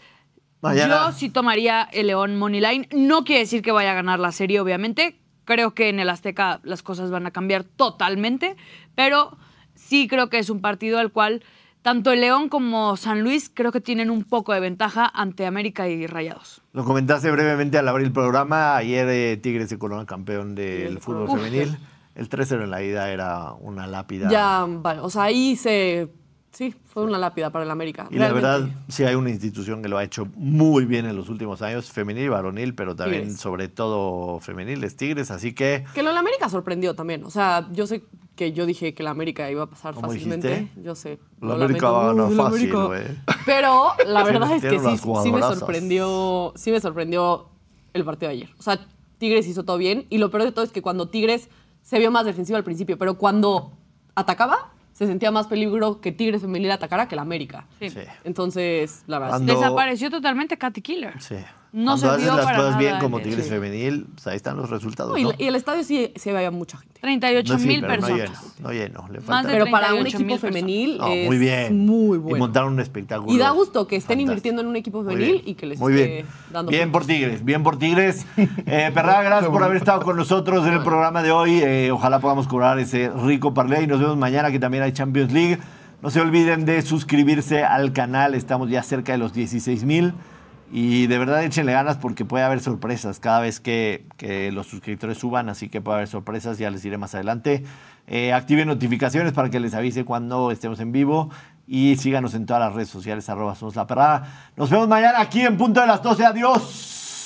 Mañana- Yo sí tomaría el León Moneyline. No quiere decir que vaya a ganar la serie, obviamente. Creo que en el Azteca las cosas van a cambiar totalmente. Pero sí creo que es un partido al cual tanto el León como San Luis creo que tienen un poco de ventaja ante América y Rayados. Lo comentaste brevemente al abrir el programa. Ayer eh, Tigres se corona campeón del fútbol Uf. femenil. El 3-0 en la ida era una lápida. Ya, vale, o sea, ahí se... Sí, fue una lápida para el América. Y la verdad, sí hay una institución que lo ha hecho muy bien en los últimos años, femenil y varonil, pero también Tigres. sobre todo femenil, es Tigres, así que Que lo del América sorprendió también. O sea, yo sé que yo dije que la América iba a pasar ¿Cómo fácilmente. dijiste? Yo sé. la lo América lamento. va a ganar la fácil, güey. Pero la verdad es que sí, sí me sorprendió, sí me sorprendió el partido de ayer. O sea, Tigres hizo todo bien y lo peor de todo es que cuando Tigres se vio más defensivo al principio, pero cuando atacaba se sentía más peligro que Tigres femenil atacara que la América. Sí. Sí. Entonces, la verdad. Cuando- Desapareció totalmente Katy Killer. Sí. No Cuando se haces las para cosas nada bien en como Tigres Sí. Femenil, pues ahí están los resultados. No, y, ¿no? la- y el estadio sí, sí había mucha gente. 38 No, sí, mil pero no personas. lleno, no lleno, le Más falta- de Pero para un 38,000 equipo femenil No, es muy bien. muy Y bueno. montaron un espectáculo. Y da gusto que estén fantástico. invirtiendo en un equipo Muy femenil bien, y que les Muy esté bien. dando Bien por. Tigres, bien por Tigres. Eh, Perra, gracias por haber estado con nosotros en el programa de hoy. Eh, ojalá podamos cobrar ese rico parlay y nos vemos mañana que también hay Champions League. No se olviden de suscribirse al canal, estamos ya cerca de los 16 mil. Y de verdad échenle ganas porque puede haber sorpresas cada vez que, que los suscriptores suban, así que puede haber sorpresas, ya les diré más adelante. Eh, activen notificaciones para que les avise cuando estemos en vivo y síganos en todas las redes sociales, arroba somos la perrada. Nos vemos mañana aquí en punto de las 12. Adiós.